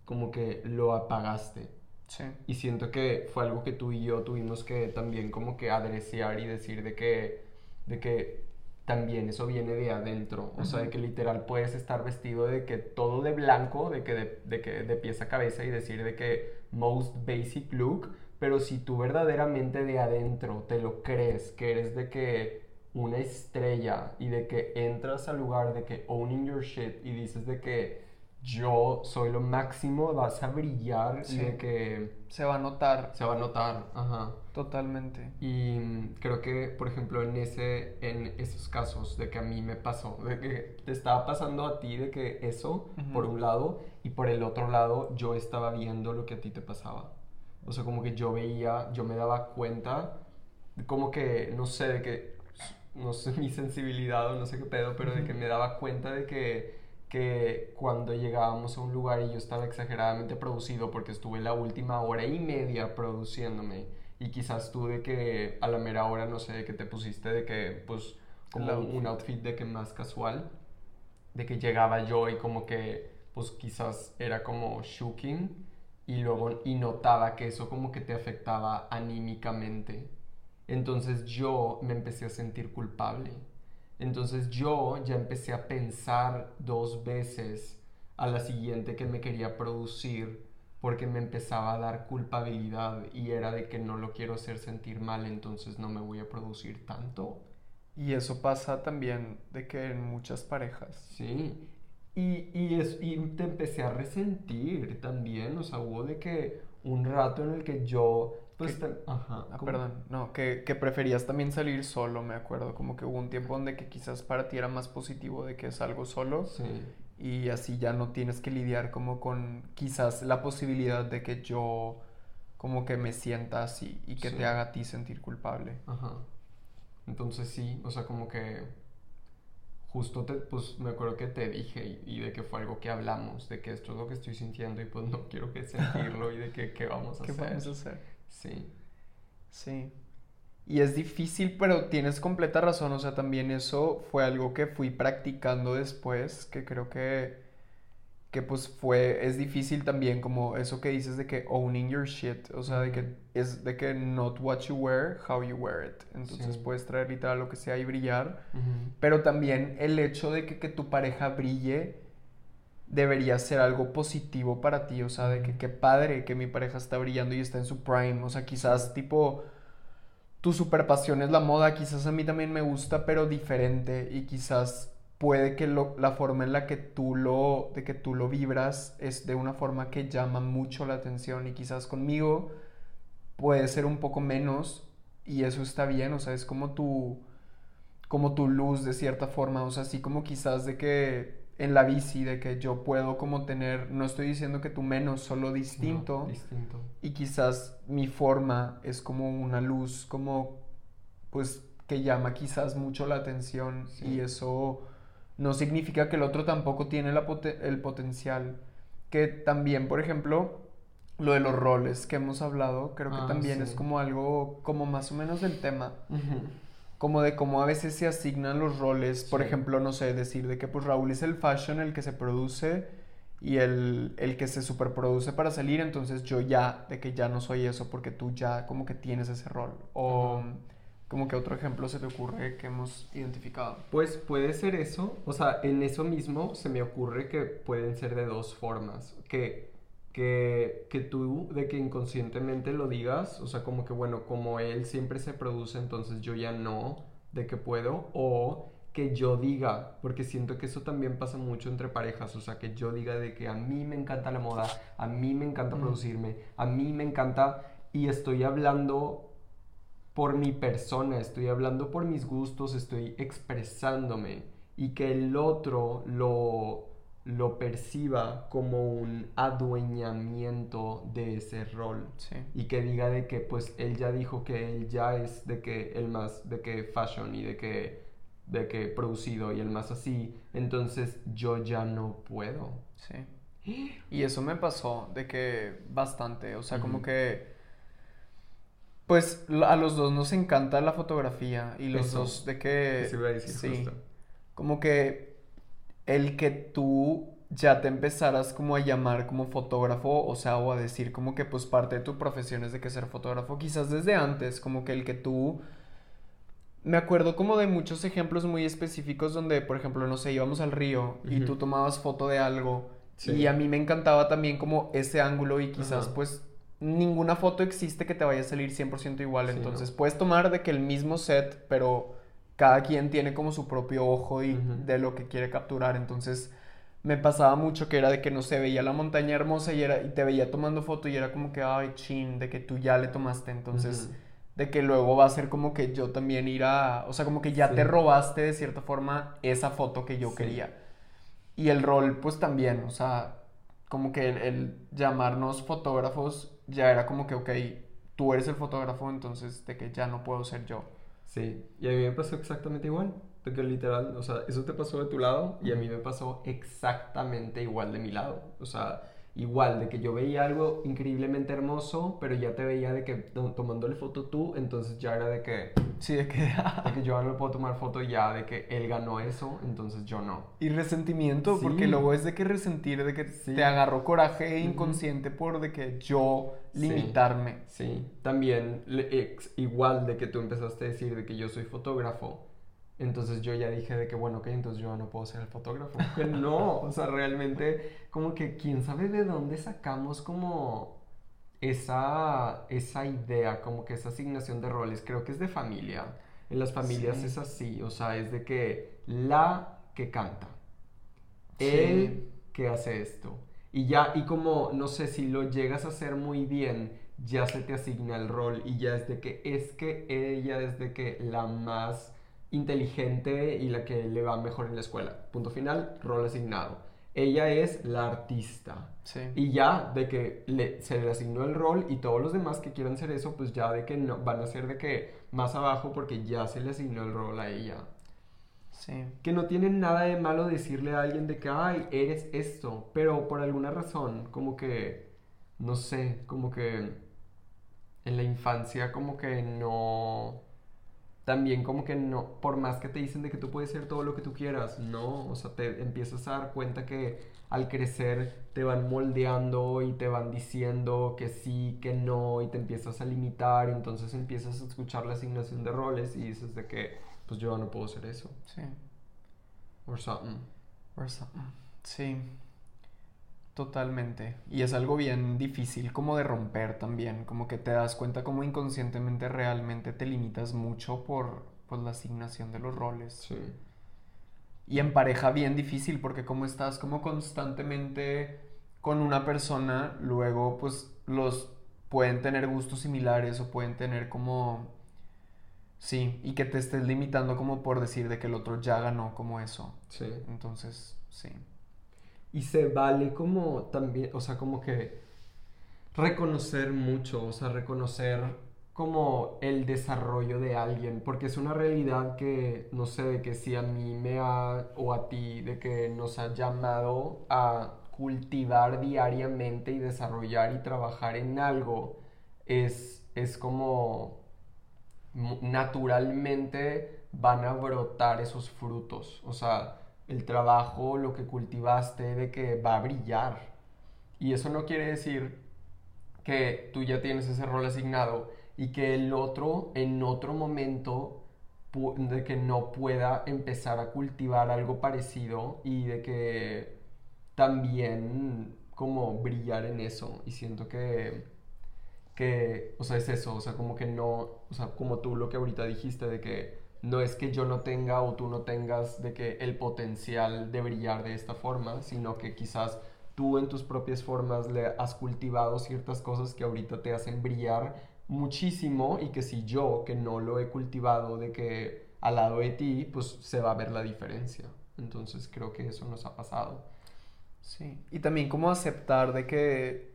como que lo apagaste. Sí. Y siento que fue algo que tú y yo tuvimos que también como que adresear y decir de que, de que también eso viene de adentro. O sea, de que literal puedes estar vestido de que todo de blanco, de que de, de que de pies a cabeza y decir de que most basic look, pero si tú verdaderamente de adentro te lo crees, que eres de que una estrella y de que entras al lugar de que owning your shit y dices de que yo soy lo máximo, vas a brillar Sí. de que Se va a notar se va a notar. Ajá. totalmente. Y creo que, por ejemplo, en, ese, en esos casos de que a mí me pasó, de que te estaba pasando a ti, de que eso, por un lado, y por el otro lado, yo estaba viendo lo que a ti te pasaba. O sea, como que yo veía, yo me daba cuenta, como que, no sé, de que, no sé mi sensibilidad o no sé qué pedo, pero de que me daba cuenta de que, que cuando llegábamos a un lugar y yo estaba exageradamente producido porque estuve la última hora y media produciéndome y quizás tú de que a la mera hora, no sé, que te pusiste de que, pues, como un outfit de que más casual, de que llegaba yo y como que, pues, quizás era como shooking y luego, y notaba que eso como que te afectaba anímicamente. Entonces yo me empecé a sentir culpable entonces yo ya empecé a pensar dos veces a la siguiente que me quería producir porque me empezaba a dar culpabilidad y era de que no lo quiero hacer sentir mal, entonces no me voy a producir tanto. Y eso pasa también de que en muchas parejas. Sí. Y, y, es, y te empecé a resentir también, o sea, hubo de que un rato en el que yo pues ajá, ah, perdón, no, que, que, preferías también salir solo, me acuerdo, como que hubo un tiempo donde que quizás para ti era más positivo de que salgo solo sí. y así ya no tienes que lidiar como con quizás la posibilidad de que yo como que me sienta así y que te haga a ti sentir culpable. Ajá. Entonces sí, o sea, como que justo te, pues me acuerdo que te dije y, de que fue algo que hablamos, de que esto es lo que estoy sintiendo y pues no quiero que sentirlo y de que qué vamos a ¿Qué hacer. vamos a hacer? Sí. Sí. Y es difícil, pero tienes completa razón. O sea, también eso fue algo que fui practicando después, que creo que, que pues fue, es difícil también como eso que dices de que owning your shit. O sea, de que es de que not what you wear, how you wear it. Entonces puedes traer literal lo que sea y brillar. Pero también el hecho de que, que tu pareja brille debería ser algo positivo para ti, o sea, de que qué padre que mi pareja está brillando y está en su prime, o sea, quizás tipo tu super pasión es la moda, quizás a mí también me gusta, pero diferente y quizás puede que lo, la forma en la que tú lo de que tú lo vibras es de una forma que llama mucho la atención y quizás conmigo puede ser un poco menos y eso está bien, o sea, es como tu como tu luz de cierta forma, o sea, así como quizás de que en la bici, de que yo puedo como tener, no estoy diciendo que tú menos, solo distinto. distinto. Y quizás mi forma es como una luz, como pues que llama quizás mucho la atención y eso no significa que el otro tampoco tiene el potencial. Que también, por ejemplo, lo de los roles que hemos hablado, creo que ah, también es como algo como más o menos del tema como de cómo a veces se asignan los roles. Por ejemplo, no sé, decir de que pues Raúl es el fashion, el que se produce y el, el, que se superproduce para salir, entonces yo ya, de que ya no soy eso porque tú ya como que tienes ese rol. O como que otro ejemplo se te ocurre que hemos identificado. Pues puede ser eso, o sea, en eso mismo se me ocurre que pueden ser de dos formas, que que, que tú de que inconscientemente lo digas, o sea, como que bueno, como él siempre se produce, entonces yo ya no, de que puedo, o que yo diga, porque siento que eso también pasa mucho entre parejas, o sea, que yo diga de que a mí me encanta la moda, a mí me encanta producirme, a mí me encanta y estoy hablando por mi persona, estoy hablando por mis gustos, estoy expresándome y que el otro lo lo perciba como un adueñamiento de ese rol. Y que diga de que pues él ya dijo que él ya es de que el más de que fashion y de que de que producido y el más así entonces yo ya no puedo. Sí. Y eso me pasó de que bastante o sea como que pues a los dos nos encanta la fotografía y los dos de que sí como que el que tú ya te empezaras como a llamar como fotógrafo, o sea, o a decir como que pues parte de tu profesión es de que ser fotógrafo, quizás desde antes, como que el que tú... Me acuerdo como de muchos ejemplos muy específicos donde, por ejemplo, no sé, íbamos al río y tú tomabas foto de algo y a mí me encantaba también como ese ángulo y quizás pues ninguna foto existe que te vaya a salir 100% igual, entonces puedes tomar de que el mismo set, pero cada quien tiene como su propio ojo y de lo que quiere capturar. Entonces me pasaba mucho que era de que no se veía la montaña hermosa y, era, y te veía tomando foto y era como que, ay, chin, de que tú ya le tomaste. Entonces, de que luego va a ser como que yo también ir a, o sea, como que ya te robaste de cierta forma esa foto que yo quería. Y el rol, pues también, o sea, como que el llamarnos fotógrafos ya era como que, ok, tú eres el fotógrafo, entonces de que ya no puedo ser yo. Sí, y a mí me pasó exactamente igual. De que literal, o sea, eso te pasó de tu lado y a mí me pasó exactamente igual de mi lado. O sea, igual, de que yo veía algo increíblemente hermoso, pero ya te veía de que tomándole foto tú, entonces ya era de que... Sí, de que... de que yo no puedo tomar foto ya, de que él ganó eso, entonces yo no. Y resentimiento, porque luego es de que resentir, de que te agarró coraje inconsciente por de que yo limitarme. Sí, también igual de que tú empezaste a decir de que yo soy fotógrafo entonces yo ya dije de que, bueno, ok, entonces yo no puedo ser el fotógrafo. Que no, o sea, realmente como que quién sabe de dónde sacamos como esa, esa idea, como que esa asignación de roles. Creo que es de familia. En las familias es así, o sea, es de que la que canta, el que hace esto. Y ya, y como, no sé, si lo llegas a hacer muy bien, ya se te asigna el rol y ya es de que es que ella es de que la más inteligente y la que le va mejor en la escuela. Punto final, rol asignado. Ella es la artista. Y ya de que le, se le asignó el rol y todos los demás que quieran ser eso, pues ya de que no, van a ser de que más abajo porque ya se le asignó el rol a ella. Sí. Que no tiene nada de malo decirle a alguien de que, ay, eres esto, pero por alguna razón, como que, no sé, como que en la infancia como que no también como que no, por más que te dicen de que tú puedes ser todo lo que tú quieras, no, o sea, te empiezas a dar cuenta que al crecer te van moldeando y te van diciendo que sí, que no, y te empiezas a limitar, entonces empiezas a escuchar la asignación de roles y dices de que, pues yo no puedo ser eso. Sí. Or something. Or something. Sí. Totalmente. Y es algo bien difícil como de romper también, como que te das cuenta como inconscientemente realmente te limitas mucho por pues, la asignación de los roles. Sí. Y en pareja bien difícil porque como estás como constantemente con una persona, luego pues los pueden tener gustos similares o pueden tener como... Sí, y que te estés limitando como por decir de que el otro ya ganó como eso. Sí. Entonces, sí. Y se vale como también, o sea, como que reconocer mucho, o sea, reconocer como el desarrollo de alguien, porque es una realidad que, no sé, de que si a mí me ha, o a ti, de que nos ha llamado a cultivar diariamente y desarrollar y trabajar en algo, es, es como naturalmente van a brotar esos frutos, o sea, el trabajo, lo que cultivaste, de que va a brillar. Y eso no quiere decir que tú ya tienes ese rol asignado y que el otro en otro momento de que no pueda empezar a cultivar algo parecido y de que también como brillar en eso y siento que que o sea es eso o sea como que no o sea como tú lo que ahorita dijiste de que no es que yo no tenga o tú no tengas de que el potencial de brillar de esta forma, sino que quizás tú en tus propias formas le has cultivado ciertas cosas que ahorita te hacen brillar muchísimo y que si yo que no lo he cultivado de que al lado de ti, pues se va a ver la diferencia. Entonces creo que eso nos ha pasado. Sí, y también como aceptar de que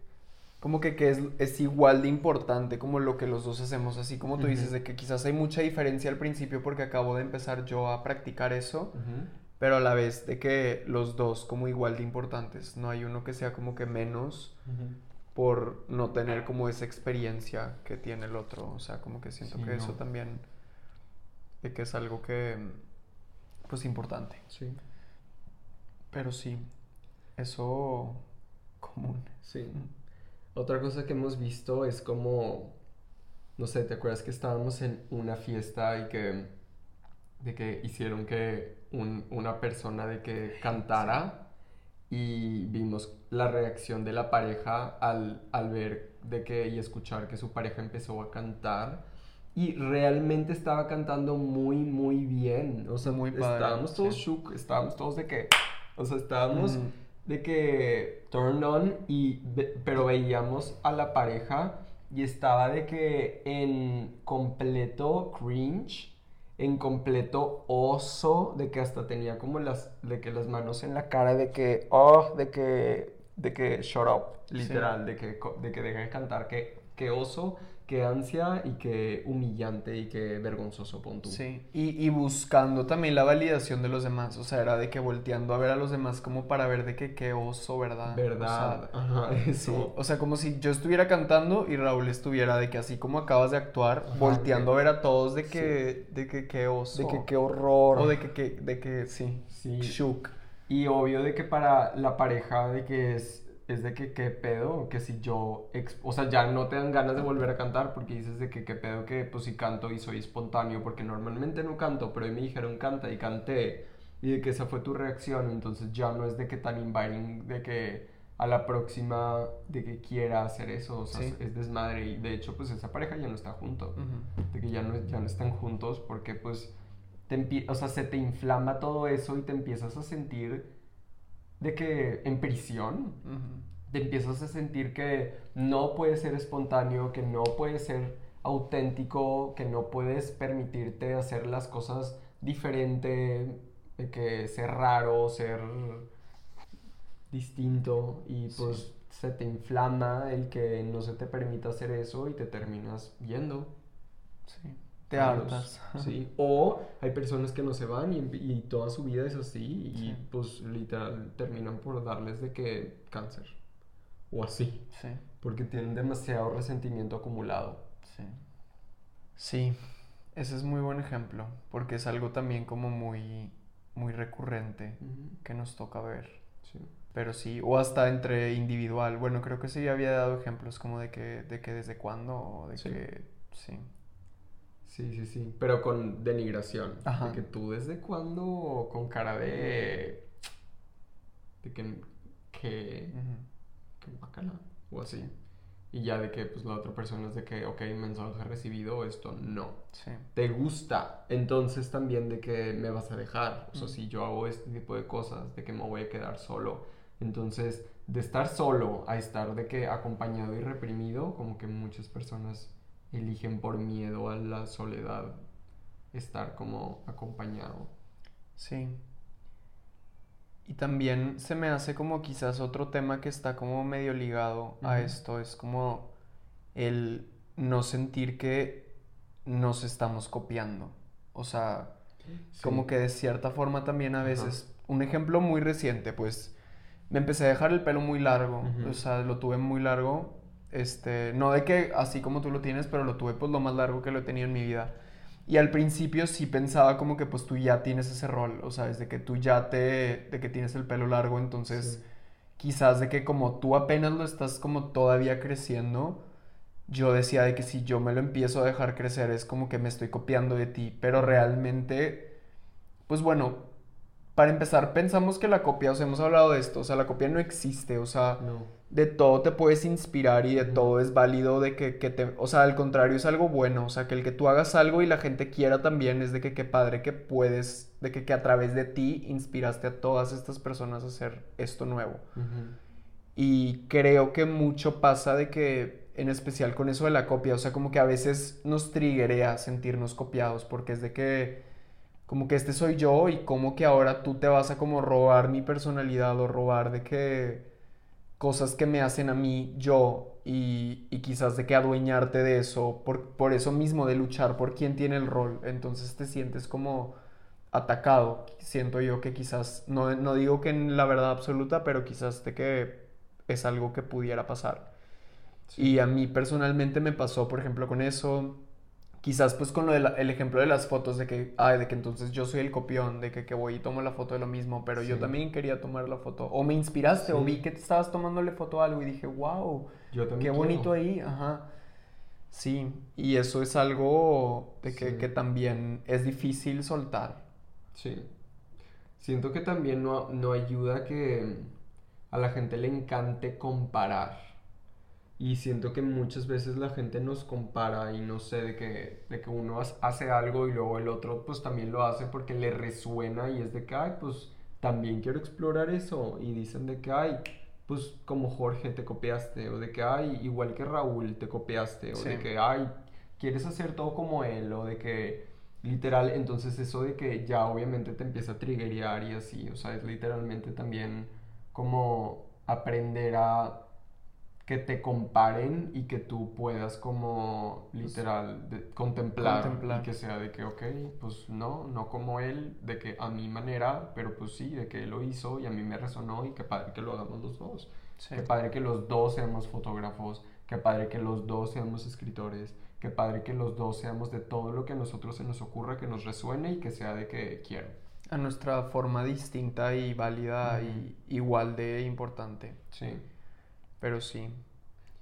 como que, que es, es, igual de importante como lo que los dos hacemos, así como tú dices, de que quizás hay mucha diferencia al principio porque acabo de empezar yo a practicar eso, pero a la vez de que los dos como igual de importantes, no hay uno que sea como que menos por no tener como esa experiencia que tiene el otro, o sea, como que siento que eso también, de que es algo que, pues, importante. Sí. Pero sí, eso común. Sí. Otra cosa que hemos visto es como, no sé, ¿te acuerdas que estábamos en una fiesta y que, de que hicieron que una persona de que cantara y vimos la reacción de la pareja al, al ver de que y escuchar que su pareja empezó a cantar. Y realmente estaba cantando muy muy bien. O sea muy estábamos todos shook estábamos todos de que o sea estábamos de que turned on, y, pero veíamos a la pareja y estaba de que en completo cringe, en completo oso, de que hasta tenía como las, de que las manos en la cara, de que, oh, de que, de que shut up, literal, de que, de que de cantar, que, que oso, qué ansia y qué humillante y qué vergonzoso, pon tú. Sí, y, y buscando también la validación de los demás, o sea, era de que volteando a ver a los demás como para ver de que qué oso, ¿verdad? ¿Verdad? O sea, Ajá, sí, eso. o sea, como si yo estuviera cantando y Raúl estuviera de que así como acabas de actuar, Ajá, volteando que- a ver a todos de que, de que qué oso. De que qué horror. O de que, que- de que sí, Sí. shook. Y obvio de que para la pareja de que es, es de que qué pedo, que si yo, o sea, ya no te dan ganas de volver a cantar porque dices de que qué pedo que pues si canto y soy espontáneo porque normalmente no canto, pero hoy me dijeron canta y canté y de que esa fue tu reacción, entonces ya no es de que tan inviting de que a la próxima de que quiera hacer eso, o sea, Sí. es desmadre y de hecho pues esa pareja ya no está junto de que ya no, ya no están juntos porque pues te o sea, se te inflama todo eso y te empiezas a sentir de que en prisión, te empiezas a sentir que no puedes ser espontáneo, que no puedes ser auténtico, que no puedes permitirte hacer las cosas diferente, de que ser raro, ser distinto y Sí. pues se te inflama el que no se te permita hacer eso y te terminas yendo. Sí. Te hartas. Sí. O hay personas que no se van y, y toda su vida es así y Sí. pues literal terminan por darles de que cáncer. O así. Sí. Porque tienen demasiado resentimiento acumulado. Sí. Sí, ese es muy buen ejemplo, porque es algo también como muy, muy recurrente que nos toca ver. Sí. Pero sí, o hasta entre individual. Bueno, creo que sí había dado ejemplos como de que, de que desde cuándo, o de Sí. que, sí. Sí, sí, sí. Pero con denigración. Ajá. De que tú desde cuándo con cara de... De que... Que... Que guácala, O así. Y ya de que pues la otra persona es de que, ok, mensaje recibido, esto no. Sí. te gusta, entonces también de que me vas a dejar. O sea, Mm. si yo hago este tipo de cosas, de que me voy a quedar solo. Entonces, de estar solo a estar de que acompañado y reprimido, como que muchas personas eligen por miedo a la soledad estar como acompañado. Sí. Y también se me hace como quizás otro tema que está como medio ligado a esto, es como el no sentir que nos estamos copiando. O sea, como que de cierta forma también a veces, un ejemplo muy reciente, pues me empecé a dejar el pelo muy largo, o sea, lo tuve muy largo, este, no de que así como tú lo tienes, pero lo tuve pues lo más largo que lo he tenido en mi vida. Y al principio sí pensaba como que pues tú ya tienes ese rol, o sea, desde que tú ya te, de que tienes el pelo largo, entonces Sí. quizás de que como tú apenas lo estás como todavía creciendo, yo decía de que si yo me lo empiezo a dejar crecer es como que me estoy copiando de ti, pero realmente, pues bueno, para empezar pensamos que la copia, o sea, hemos hablado de esto, o sea, la copia no existe, o sea, No. De todo te puedes inspirar y de todo es válido, de que, que te, o sea, al contrario es algo bueno, o sea, que el que tú hagas algo y la gente quiera también es de que qué padre que puedes, de que, que a través de ti inspiraste a todas estas personas a hacer esto nuevo. Y creo que mucho pasa de que, en especial con eso de la copia, o sea, como que a veces nos triguea sentirnos copiados, porque es de que, como que este soy yo y como que ahora tú te vas a como robar mi personalidad o robar de que cosas que me hacen a mí yo y, y quizás de que adueñarte de eso, por, por eso mismo de luchar por quién tiene el rol, entonces te sientes como atacado, siento yo que quizás, no, no digo que en la verdad absoluta, pero quizás de que es algo que pudiera pasar. Sí. Y a mí personalmente me pasó, por ejemplo, con eso, quizás pues con lo del el ejemplo de las fotos, de que, ay, de que entonces yo soy el copión, de que, que voy y tomo la foto de lo mismo, pero yo también quería tomar la foto. O me inspiraste, o vi que te estabas tomándole foto a algo y dije, wow, Yo qué también bonito quiero. ahí, ajá. Sí, y eso es algo de que, Sí. que también es difícil soltar. Sí. Siento que también no, no ayuda que a la gente le encante comparar. Y siento que muchas veces la gente nos compara y no sé, de que, de que uno hace algo y luego el otro pues también lo hace porque le resuena y es de que, ay, pues también quiero explorar eso. Y dicen de que, ay, pues como Jorge te copiaste, o de que, ay, igual que Raúl te copiaste, o Sí. de que, ay, quieres hacer todo como él, o de que, literal, entonces eso de que ya obviamente te empieza a triggerear y así, o sea, es literalmente también como aprender a que te comparen y que tú puedas como literal de- contemplar, Contemplar. y que sea de que, ok, pues no, no como él, de que a mi manera, pero pues sí, de que él lo hizo y a mí me resonó y qué padre que lo hagamos los dos. Sí. Qué padre que los dos seamos fotógrafos, qué padre que los dos seamos escritores, qué padre que los dos seamos de todo lo que a nosotros se nos ocurra, que nos resuene y que sea de que quiero. A nuestra forma distinta y válida y igual de importante. Sí. Pero sí.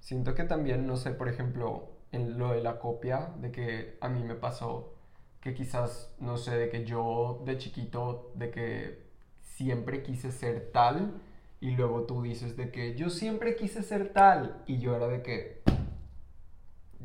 Siento que también, no sé, por ejemplo, en lo de la copia, de que a mí me pasó que quizás, no sé, de que yo de chiquito, de que siempre quise ser tal, y luego tú dices de que yo siempre quise ser tal, y yo era de que,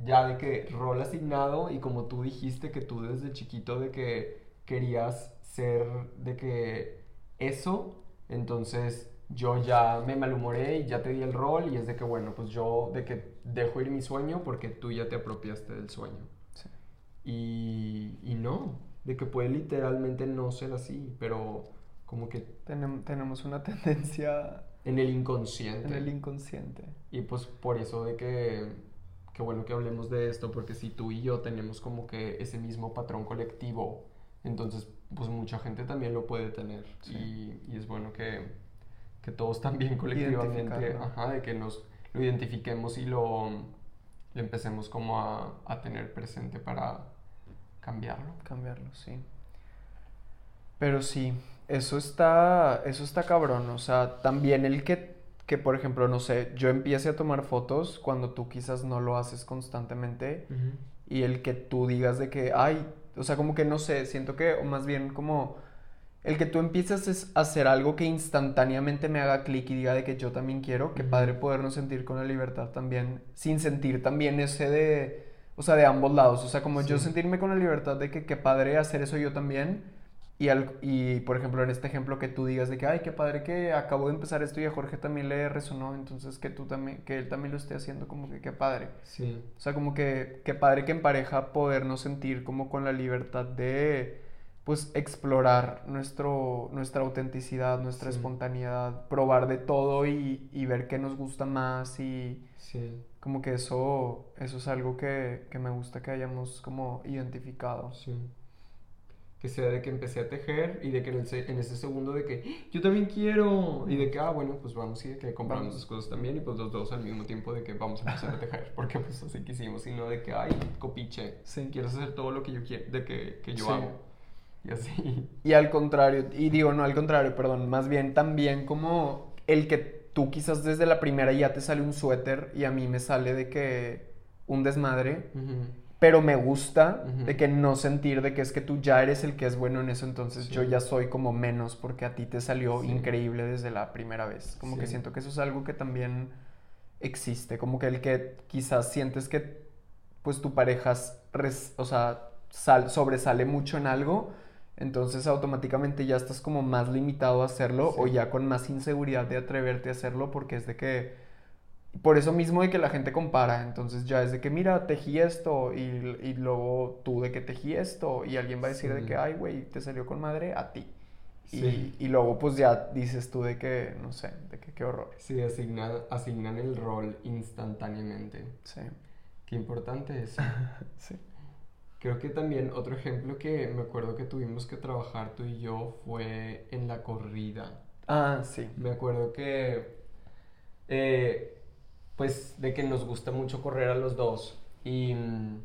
ya de que rol asignado, y como tú dijiste que tú desde chiquito de que querías ser de que eso, entonces yo ya me malhumoré y ya te di el rol y es de que bueno, pues yo de que dejo ir mi sueño porque tú ya te apropiaste del sueño. Sí. Y, y no, de que puede literalmente no ser así, pero como que Tenem- tenemos una tendencia en el inconsciente. en el inconsciente. Y pues por eso de que, que bueno que hablemos de esto, porque si tú y yo tenemos como que ese mismo patrón colectivo, entonces pues mucha gente también lo puede tener. Sí. Y, y es bueno que, que todos también colectivamente, ajá, de que nos lo identifiquemos y lo, lo empecemos como a, a tener presente para cambiarlo. Cambiarlo, sí. Pero sí, eso está, eso está cabrón. O sea, también el que, que, por ejemplo, no sé, yo empiece a tomar fotos cuando tú quizás no lo haces constantemente y el que tú digas de que, ay, o sea, como que no sé, siento que, o más bien como el que tú empieces es a hacer algo que instantáneamente me haga clic y diga de que yo también quiero, que Ujú. padre podernos sentir con la libertad también, sin sentir también ese de, o sea, de ambos lados, o sea, como yo Sí. sentirme con la libertad de que qué padre hacer eso yo también. Y, al- y, por ejemplo, en este ejemplo que tú digas de que, ay, qué padre que acabo de empezar esto y a Jorge también le resonó, entonces que tú también, que él también lo esté haciendo, como que qué padre. Sí. O sea, como que, que padre que en pareja podernos sentir como con la libertad de, pues, explorar nuestro, nuestra autenticidad, nuestra Sí. espontaneidad, probar de todo y, y ver qué nos gusta más y Sí. como que eso, eso es algo que, que me gusta que hayamos como identificado. Sí. Que sea de que empecé a tejer y de que en, el en ese segundo de que "¡Ah, yo también quiero y de que, ah, bueno, pues vamos y de que compramos Vamos. las cosas también y pues los dos al mismo tiempo de que vamos a empezar a tejer porque pues así quisimos y no de que, ay, copiche, Sí. quieres hacer todo lo que yo quiero, de que, que yo hago y así. Y al contrario, y digo, no al contrario, perdón, más bien también como el que tú quizás desde la primera ya te sale un suéter y a mí me sale de que un desmadre, pero me gusta de que no sentir de que es que tú ya eres el que es bueno en eso, entonces Sí. yo ya soy como menos porque a ti te salió Sí. increíble desde la primera vez. Como que siento que eso es algo que también existe, como que el que quizás sientes que pues tu pareja, res- o sea, sal- sobresale mucho en algo, entonces automáticamente ya estás como más limitado a hacerlo o ya con más inseguridad de atreverte a hacerlo porque es de que por eso mismo de que la gente compara, entonces ya es de que mira, tejí esto y, y luego tú de que tejí esto y alguien va a decir de que ay güey, te salió con madre a ti. Sí. Y, y luego pues ya dices tú de que, no sé, de que qué horror. Sí, asignan, asignan el rol instantáneamente. Sí, Qué importante es. sí. Creo que también otro ejemplo que me acuerdo que tuvimos que trabajar tú y yo fue en la corrida. Ah, sí. Me acuerdo que, eh, pues, de que nos gusta mucho correr a los dos y mm,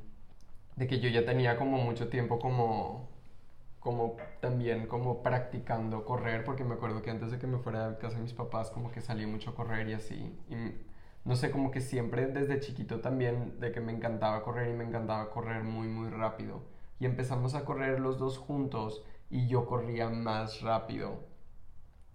de que yo ya tenía como mucho tiempo como, como también como practicando correr, porque me acuerdo que antes de que me fuera a casa de mis papás como que salí mucho a correr y así. Y no sé, como que siempre desde chiquito también de que me encantaba correr y me encantaba correr muy, muy rápido. Y empezamos a correr los dos juntos y yo corría más rápido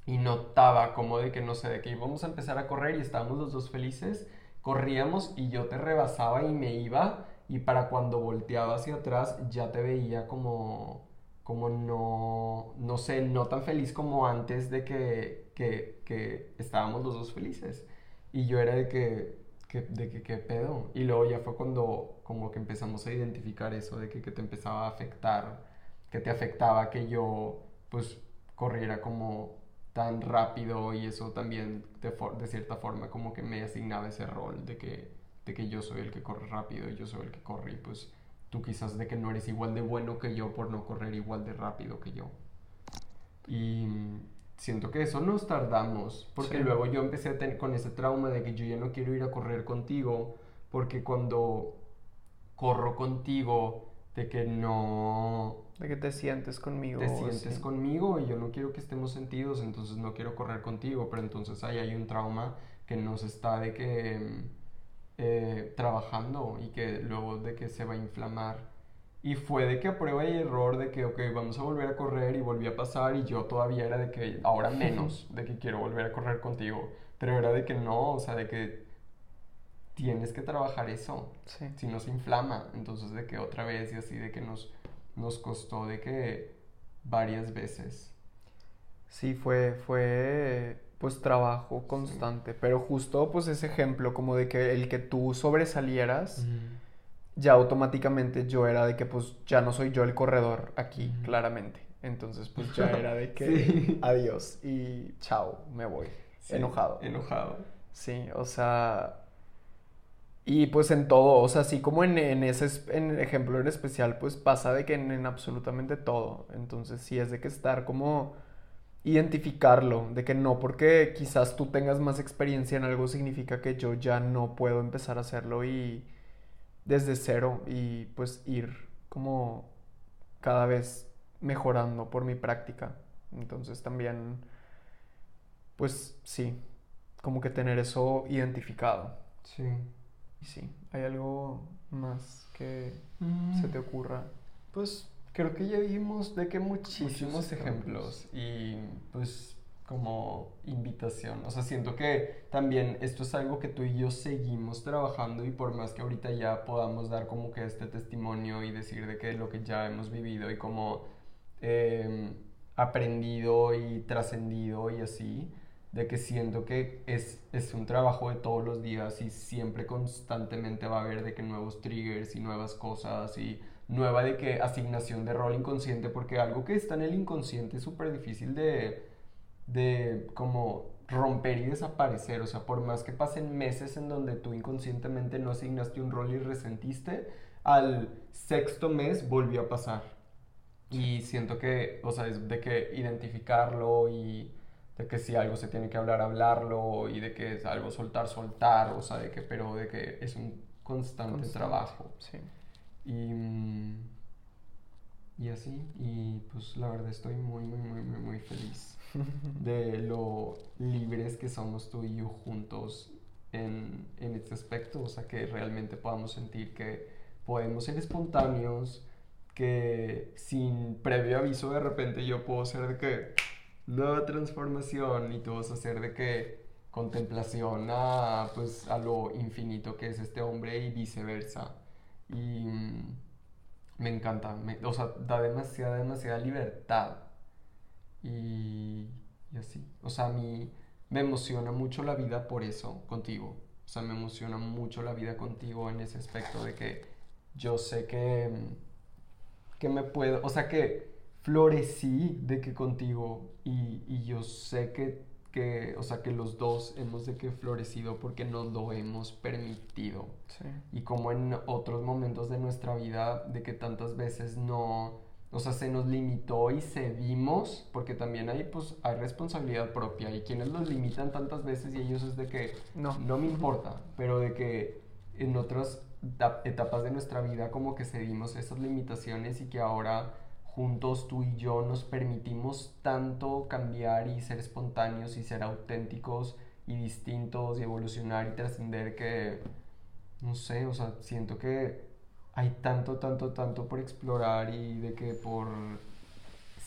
y notaba como de que no sé, de que íbamos a empezar a correr y estábamos los dos felices, corríamos y yo te rebasaba y me iba y para cuando volteaba hacia atrás ya te veía como como no no sé, no tan feliz como antes de que, que, que estábamos los dos felices. Y yo era de que, que- de que qué pedo. Y luego ya fue cuando como que empezamos a identificar eso de que, que te empezaba a afectar, que te afectaba que yo pues corriera como tan rápido y eso también de, de cierta forma como que me asignaba ese rol de que, de que yo soy el que corre rápido y yo soy el que corre y pues tú quizás de que no eres igual de bueno que yo por no correr igual de rápido que yo. Y siento que eso nos tardamos, porque luego yo empecé a tener con ese trauma de que yo ya no quiero ir a correr contigo, porque cuando corro contigo, de que no... De que te sientes conmigo. Te sientes conmigo y yo no quiero que estemos sentidos, entonces no quiero correr contigo, pero entonces ahí hay un trauma que nos está de que eh, trabajando y que luego de que se va a inflamar. Y fue de que a prueba y error de que, ok, vamos a volver a correr y volví a pasar y yo todavía era de que, ahora menos, de que quiero volver a correr contigo. Pero era de que no, o sea, de que tienes que trabajar eso. Si no se inflama. Entonces de que otra vez y así de que nos, nos costó de que varias veces. Sí, fue, fue pues trabajo constante, pero justo pues ese ejemplo como de que el que tú sobresalieras, ya automáticamente yo era de que pues ya no soy yo el corredor aquí, claramente. Entonces pues ya era de que adiós y chao, me voy. enojado. Enojado. Sí, o sea... Y pues en todo, o sea, así como en, en ese en ejemplo en especial, pues pasa de que en, en absolutamente todo. Entonces sí es de que estar como identificarlo, de que no porque quizás tú tengas más experiencia en algo significa que yo ya no puedo empezar a hacerlo y desde cero y pues ir como cada vez mejorando por mi práctica. Entonces también, pues sí, como que tener eso identificado. Sí. Y sí, ¿hay algo más que se te ocurra? Pues creo que ya vimos de que muchísimos ejemplos y pues como invitación. O sea, siento que también esto es algo que tú y yo seguimos trabajando y por más que ahorita ya podamos dar como que este testimonio y decir de que lo que ya hemos vivido y como em, aprendido y trascendido y así, de que siento que es, es un trabajo de todos los días y siempre constantemente va a haber de que nuevos triggers y nuevas cosas y nueva de que asignación de rol inconsciente, porque algo que está en el inconsciente es súper difícil de, de como romper y desaparecer, o sea, por más que pasen meses en donde tú inconscientemente no asignaste un rol y resentiste, al sexto mes volvió a pasar. Y siento que, o sea, es de que identificarlo y de que si algo se tiene que hablar, hablarlo y de que es algo soltar, soltar, o sea, de que, pero de que es un constante, trabajo. Sí. Y, y así, y pues la verdad estoy muy, muy, muy, muy, muy feliz de lo libres que somos tú y yo juntos en, en este aspecto, o sea, que realmente podamos sentir que podemos ser espontáneos, que sin previo aviso de repente yo puedo ser de que nueva transformación y tú vas a ser de que contemplación a, pues, a lo infinito que es este hombre y viceversa. Y mm, me encanta, o sea, da demasiada, demasiada libertad. Y, y así, o sea, a mí me emociona mucho la vida por eso, contigo. O sea, me emociona mucho la vida contigo en ese aspecto de que yo sé que, que me puedo, o sea, que florecí de que contigo y, y yo sé que que, o sea, que los dos hemos de que florecido porque nos lo hemos permitido. Y como en otros momentos de nuestra vida, de que tantas veces no, o sea, se nos limitó y cedimos, porque también hay, pues, hay responsabilidad propia. Y quienes los limitan tantas veces y ellos es de que no, no me importa, pero de que en otras etapas de nuestra vida como que cedimos esas limitaciones y que ahora juntos tú y yo nos permitimos tanto cambiar y ser espontáneos y ser auténticos y distintos y evolucionar y trascender que, no sé, o sea, siento que hay tanto, tanto, tanto por explorar y de que por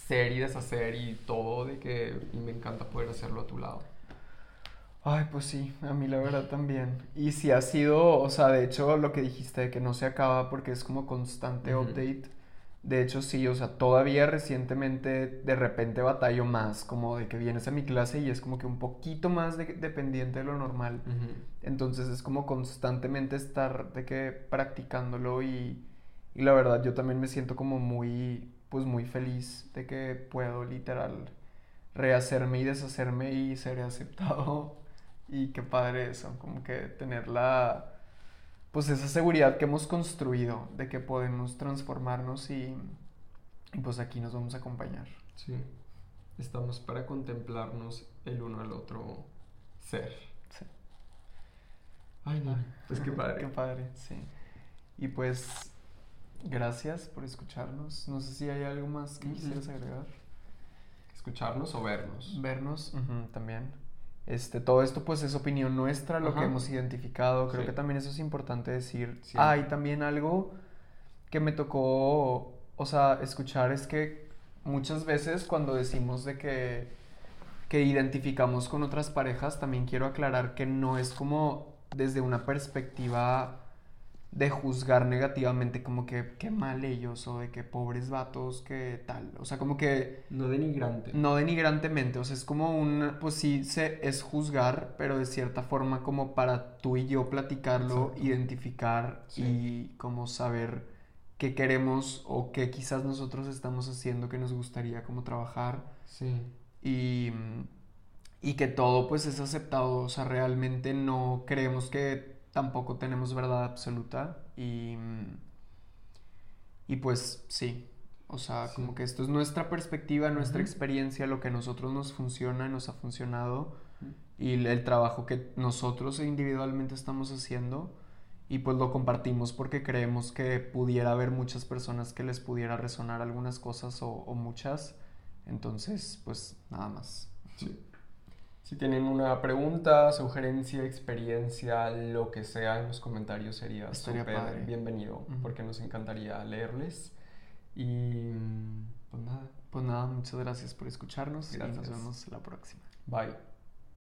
ser y deshacer y todo, de que y me encanta poder hacerlo a tu lado. Ay, pues sí, a mí la verdad también. Y si ha sido, o sea, de hecho lo que dijiste de que no se acaba porque es como constante update de hecho, sí, o sea, todavía recientemente de repente batallo más, como de que vienes a mi clase y es como que un poquito más dependiente de lo normal. Entonces es como constantemente estar de que practicándolo y, y, la verdad yo también me siento como muy, pues muy feliz de que puedo literal rehacerme y deshacerme y seré aceptado. Y qué padre eso, como que tener la, pues esa seguridad que hemos construido de que podemos transformarnos y, y pues aquí nos vamos a acompañar. Sí, estamos para contemplarnos el uno al otro ser. Sí. Ay, no, pues qué padre. qué padre, sí. Y pues, gracias por escucharnos. No sé si hay algo más que quisieras agregar. ¿Escucharnos o vernos? Vernos también. Este, todo esto pues es opinión nuestra, lo que hemos identificado. Creo Sí. que también eso es importante decir. Siempre. Ah, y también algo que me tocó, o sea, escuchar es que muchas veces cuando decimos de que, que identificamos con otras parejas, también quiero aclarar que no es como desde una perspectiva de juzgar negativamente como que qué mal ellos o de que pobres vatos, que tal. O sea, como que No denigrante. no denigrantemente, o sea, es como un, pues sí, se, es juzgar, pero de cierta forma como para tú y yo platicarlo, Exacto. identificar Sí. y como saber qué queremos o qué quizás nosotros estamos haciendo que nos gustaría como trabajar Sí. y, y que todo pues es aceptado, o sea, realmente no creemos que tampoco tenemos verdad absoluta y, y pues sí, o sea, Sí. como que esto es nuestra perspectiva, nuestra experiencia, lo que a nosotros nos funciona, nos ha funcionado y el, el trabajo que nosotros individualmente estamos haciendo y pues lo compartimos porque creemos que pudiera haber muchas personas que les pudiera resonar algunas cosas o, o muchas. Entonces, pues nada más. Sí. Si tienen una pregunta, sugerencia, experiencia, lo que sea en los comentarios sería súper bienvenido porque nos encantaría leerles. Y pues nada, Pues nada, muchas gracias por escucharnos y nos vemos la próxima. bye.